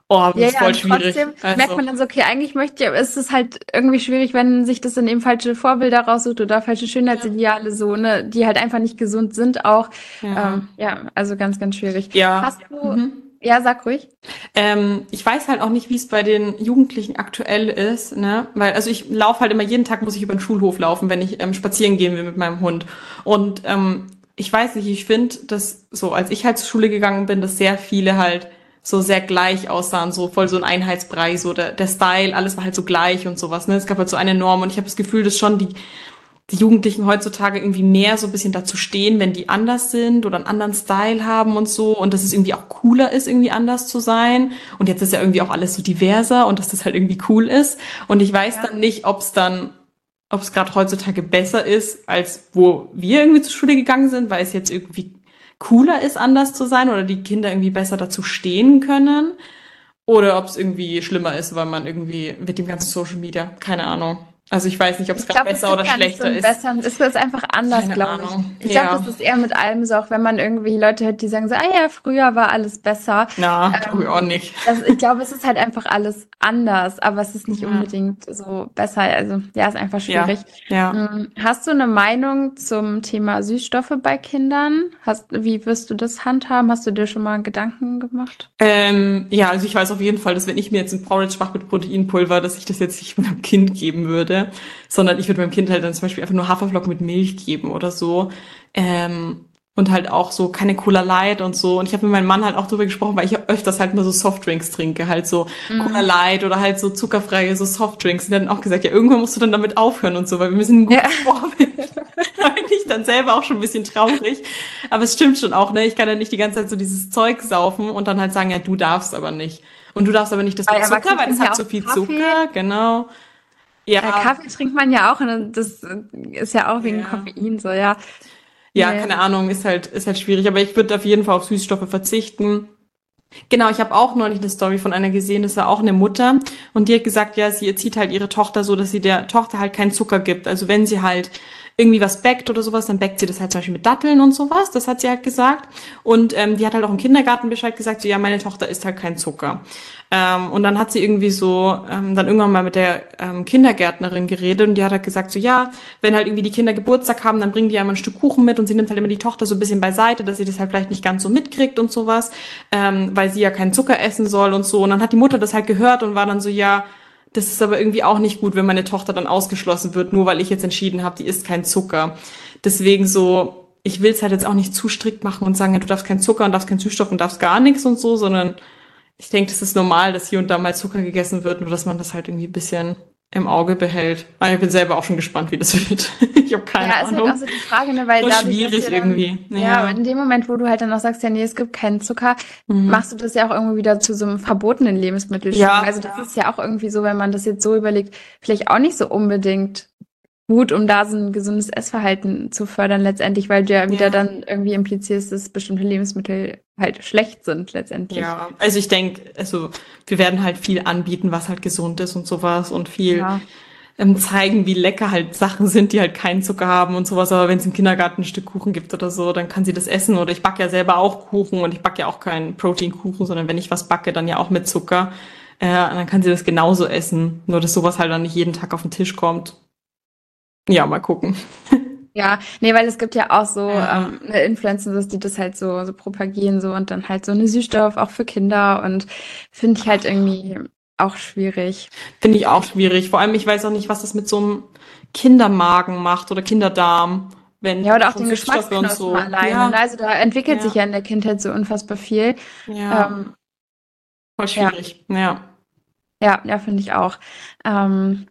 Oh, das ja, ist voll ja, schwierig. Trotzdem also. merkt man dann so, okay, eigentlich möchte ich, ist es halt irgendwie schwierig, wenn sich das dann eben falsche Vorbilder raussucht oder falsche Schönheitsideale ja. so, ne, die halt einfach nicht gesund sind auch. Ja, ähm, ja also ganz, ganz schwierig. Ja. Hast du, mhm. Ja, sag ruhig. Ähm, ich weiß halt auch nicht, wie es bei den Jugendlichen aktuell ist, ne? Weil, also ich laufe halt immer jeden Tag muss ich über den Schulhof laufen, wenn ich ähm, spazieren gehen will mit meinem Hund. Und ähm, ich weiß nicht, ich finde, dass so, als ich halt zur Schule gegangen bin, dass sehr viele halt so sehr gleich aussahen, so voll so ein Einheitsbrei, so der, der Style, alles war halt so gleich und sowas. Ne? Es gab halt so eine Norm und ich habe das Gefühl, dass schon die die Jugendlichen heutzutage irgendwie mehr so ein bisschen dazu stehen, wenn die anders sind oder einen anderen Style haben und so und dass es irgendwie auch cooler ist, irgendwie anders zu sein. Und jetzt ist ja irgendwie auch alles so diverser und dass das halt irgendwie cool ist. Und ich weiß ja. dann nicht, ob es dann, ob es gerade heutzutage besser ist, als wo wir irgendwie zur Schule gegangen sind, weil es jetzt irgendwie cooler ist, anders zu sein oder die Kinder irgendwie besser dazu stehen können. Oder ob es irgendwie schlimmer ist, weil man irgendwie mit dem ganzen Social Media, keine Ahnung. Also ich weiß nicht, ob es gerade besser oder schlechter so ist. Besser. Es ist einfach anders, glaube ich. Ich ja. glaube, das ist eher mit allem so, auch wenn man irgendwie Leute hört, die sagen so, ah ja, früher war alles besser. Na, ähm, auch nicht. Das, ich glaube, es ist halt einfach alles anders, aber es ist nicht ja. unbedingt so besser. Also ja, ist einfach schwierig. Ja. ja. Hm, hast du eine Meinung zum Thema Süßstoffe bei Kindern? Hast, wie wirst du das handhaben? Hast du dir schon mal Gedanken gemacht? Ähm, ja, also ich weiß auf jeden Fall, dass wenn ich mir jetzt ein Porridge mache mit Proteinpulver, dass ich das jetzt nicht meinem Kind geben würde sondern ich würde meinem Kind halt dann zum Beispiel einfach nur Haferflocken mit Milch geben oder so. Ähm, und halt auch so keine Cola Light und so. Und ich habe mit meinem Mann halt auch drüber gesprochen, weil ich öfters halt mal so Softdrinks trinke, halt so mhm. Cola Light oder halt so zuckerfreie so Softdrinks. Und dann auch gesagt, ja, irgendwann musst du dann damit aufhören und so, weil wir müssen ein gutes ja. Vorbild. eigentlich dann selber auch schon ein bisschen traurig. Aber es stimmt schon auch, ne? Ich kann ja nicht die ganze Zeit so dieses Zeug saufen und dann halt sagen, ja, du darfst aber nicht. Und du darfst aber nicht das mit Zucker, weil das hat so viel Kaffee. Zucker, genau. Ja. ja. Kaffee trinkt man ja auch und das ist ja auch wegen ja. Koffein so, ja. Ja, keine Ahnung, ist halt, ist halt schwierig. Aber ich würde auf jeden Fall auf Süßstoffe verzichten. Genau, ich habe auch neulich eine Story von einer gesehen, das war auch eine Mutter und die hat gesagt, ja, sie erzieht halt ihre Tochter so, dass sie der Tochter halt keinen Zucker gibt. Also wenn sie halt irgendwie was backt oder sowas, dann backt sie das halt zum Beispiel mit Datteln und sowas. Das hat sie halt gesagt. Und ähm, die hat halt auch im Kindergarten Bescheid gesagt, so, ja, meine Tochter isst halt kein Zucker. Ähm, und dann hat sie irgendwie so ähm, dann irgendwann mal mit der ähm, Kindergärtnerin geredet und die hat halt gesagt, so ja, wenn halt irgendwie die Kinder Geburtstag haben, dann bringen die ja immer ein Stück Kuchen mit und sie nimmt halt immer die Tochter so ein bisschen beiseite, dass sie das halt vielleicht nicht ganz so mitkriegt und sowas, ähm, weil sie ja keinen Zucker essen soll und so. Und dann hat die Mutter das halt gehört und war dann so, ja, das ist aber irgendwie auch nicht gut, wenn meine Tochter dann ausgeschlossen wird, nur weil ich jetzt entschieden habe, die isst kein Zucker. Deswegen so, ich will es halt jetzt auch nicht zu strikt machen und sagen, ja, du darfst kein Zucker und darfst kein Süßstoff und darfst gar nichts und so, sondern ich denke, das ist normal, dass hier und da mal Zucker gegessen wird, nur dass man das halt irgendwie ein bisschen im Auge behält. Aber ah, ich bin selber auch schon gespannt, wie das wird. ich habe keine ja, Ahnung. Ja, ist halt auch so die Frage, ne, weil da schwierig dann, irgendwie. Ja. ja, in dem Moment, wo du halt dann auch sagst, ja, nee, es gibt keinen Zucker, mhm. machst du das ja auch irgendwie wieder zu so einem verbotenen Lebensmittel. Ja. Also das ja. ist ja auch irgendwie so, wenn man das jetzt so überlegt, vielleicht auch nicht so unbedingt gut, um da so ein gesundes Essverhalten zu fördern letztendlich, weil du ja wieder ja. dann irgendwie implizierst, dass bestimmte Lebensmittel halt schlecht sind letztendlich. Ja, also ich denke, also wir werden halt viel anbieten, was halt gesund ist und sowas und viel ja. ähm, zeigen, wie lecker halt Sachen sind, die halt keinen Zucker haben und sowas. Aber wenn es im Kindergarten ein Stück Kuchen gibt oder so, dann kann sie das essen. Oder ich backe ja selber auch Kuchen und ich backe ja auch keinen Proteinkuchen, sondern wenn ich was backe, dann ja auch mit Zucker. Äh, dann kann sie das genauso essen. Nur dass sowas halt dann nicht jeden Tag auf den Tisch kommt ja, mal gucken. Ja, nee, weil es gibt ja auch so ja. ähm, eine Influencer, die das halt so, so propagieren so und dann halt so eine Süßstoff auch für Kinder und finde ich halt irgendwie auch schwierig. Finde ich auch schwierig. Vor allem, ich weiß auch nicht, was das mit so einem Kindermagen macht oder Kinderdarm. Wenn ja, oder auch den Geschmacksknospen so. alleine. Ja. Ne? Also da entwickelt ja. sich ja in der Kindheit so unfassbar viel. Ja. Ähm, Voll schwierig, ja. Ja, ja, finde ich auch. Ähm,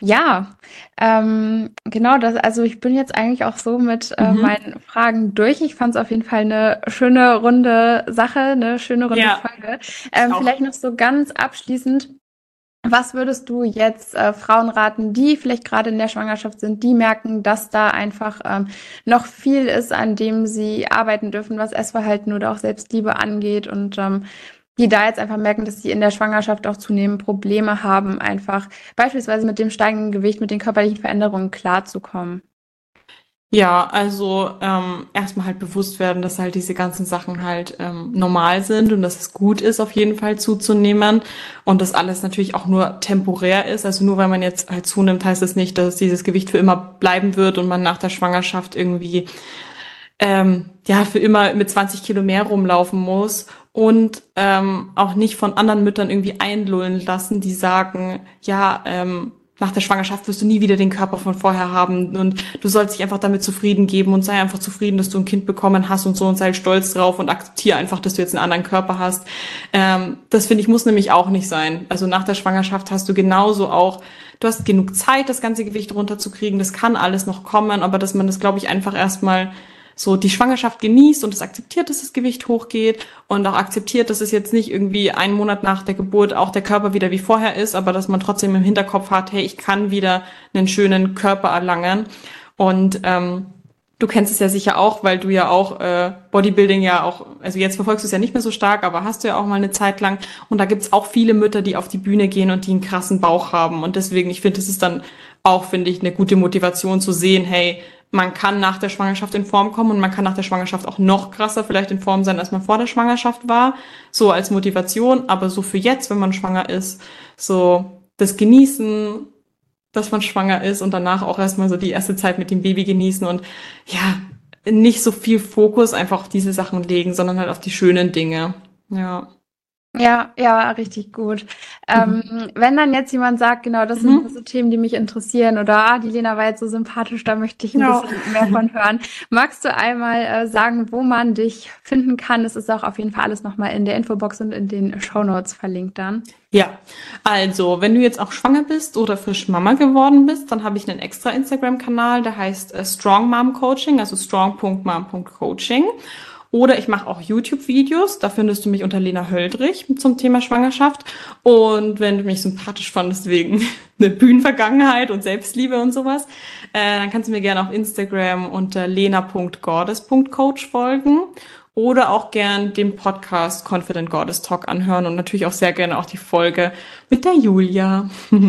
ja, ähm, genau das. Also ich bin jetzt eigentlich auch so mit äh, mhm. meinen Fragen durch. Ich fand es auf jeden Fall eine schöne runde Sache, eine schöne runde ja, Folge. Ähm, vielleicht noch so ganz abschließend. Was würdest du jetzt äh, Frauen raten, die vielleicht gerade in der Schwangerschaft sind, die merken, dass da einfach ähm, noch viel ist, an dem sie arbeiten dürfen, was Essverhalten oder auch Selbstliebe angeht und ähm, die da jetzt einfach merken, dass sie in der Schwangerschaft auch zunehmend Probleme haben, einfach beispielsweise mit dem steigenden Gewicht, mit den körperlichen Veränderungen klarzukommen? Ja, also ähm, erstmal halt bewusst werden, dass halt diese ganzen Sachen halt ähm, normal sind und dass es gut ist, auf jeden Fall zuzunehmen und dass alles natürlich auch nur temporär ist. Also nur weil man jetzt halt zunimmt, heißt es das nicht, dass dieses Gewicht für immer bleiben wird und man nach der Schwangerschaft irgendwie ähm, ja für immer mit 20 Kilo mehr rumlaufen muss und ähm, auch nicht von anderen Müttern irgendwie einlullen lassen, die sagen, ja, ähm, nach der Schwangerschaft wirst du nie wieder den Körper von vorher haben und du sollst dich einfach damit zufrieden geben und sei einfach zufrieden, dass du ein Kind bekommen hast und so und sei stolz drauf und akzeptiere einfach, dass du jetzt einen anderen Körper hast. Ähm, das finde ich muss nämlich auch nicht sein. Also nach der Schwangerschaft hast du genauso auch, du hast genug Zeit, das ganze Gewicht runterzukriegen. Das kann alles noch kommen, aber dass man das, glaube ich, einfach erstmal so die Schwangerschaft genießt und es akzeptiert, dass das Gewicht hochgeht und auch akzeptiert, dass es jetzt nicht irgendwie einen Monat nach der Geburt auch der Körper wieder wie vorher ist, aber dass man trotzdem im Hinterkopf hat, hey, ich kann wieder einen schönen Körper erlangen. Und ähm, du kennst es ja sicher auch, weil du ja auch äh, Bodybuilding ja auch, also jetzt verfolgst du es ja nicht mehr so stark, aber hast du ja auch mal eine Zeit lang. Und da gibt's auch viele Mütter, die auf die Bühne gehen und die einen krassen Bauch haben. Und deswegen, ich finde, es ist dann auch, finde ich, eine gute Motivation zu sehen, hey, man kann nach der Schwangerschaft in Form kommen und man kann nach der Schwangerschaft auch noch krasser vielleicht in Form sein, als man vor der Schwangerschaft war. So als Motivation, aber so für jetzt, wenn man schwanger ist, so das Genießen, dass man schwanger ist und danach auch erstmal so die erste Zeit mit dem Baby genießen und ja, nicht so viel Fokus einfach auf diese Sachen legen, sondern halt auf die schönen Dinge. Ja. Ja, ja, richtig gut. Ähm, mhm. wenn dann jetzt jemand sagt, genau, das sind mhm. so Themen, die mich interessieren oder ah, die Lena war jetzt so sympathisch, da möchte ich ein ja. bisschen mehr von hören. Magst du einmal äh, sagen, wo man dich finden kann? Es ist auch auf jeden Fall alles nochmal in der Infobox und in den Show Notes verlinkt dann. Ja, also wenn du jetzt auch schwanger bist oder frisch Mama geworden bist, dann habe ich einen extra Instagram-Kanal, der heißt äh, Strong Mom Coaching, also strong.mom.coaching. Oder ich mache auch YouTube-Videos. Da findest du mich unter Lena Höldrich zum Thema Schwangerschaft. Und wenn du mich sympathisch fandest wegen eine Bühnenvergangenheit und Selbstliebe und sowas, äh, dann kannst du mir gerne auf Instagram unter lena.gordes.coach folgen. Oder auch gern den Podcast Confident Goddess Talk anhören und natürlich auch sehr gerne auch die Folge mit der Julia.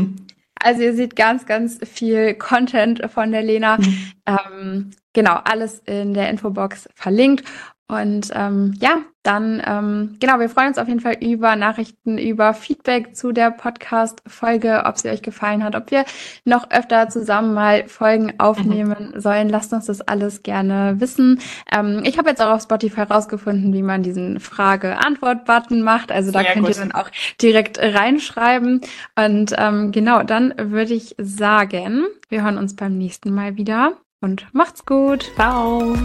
Also ihr seht ganz, ganz viel Content von der Lena. Mhm. Ähm, genau, alles in der Infobox verlinkt. Und ähm, ja, dann, ähm, genau, wir freuen uns auf jeden Fall über Nachrichten, über Feedback zu der Podcast-Folge, ob sie euch gefallen hat, ob wir noch öfter zusammen mal Folgen aufnehmen mhm. sollen. Lasst uns das alles gerne wissen. Ähm, ich habe jetzt auch auf Spotify rausgefunden, wie man diesen Frage-Antwort-Button macht. Also da Sehr könnt gut. ihr dann auch direkt reinschreiben. Und ähm, genau, dann würde ich sagen, wir hören uns beim nächsten Mal wieder und macht's gut. Ciao.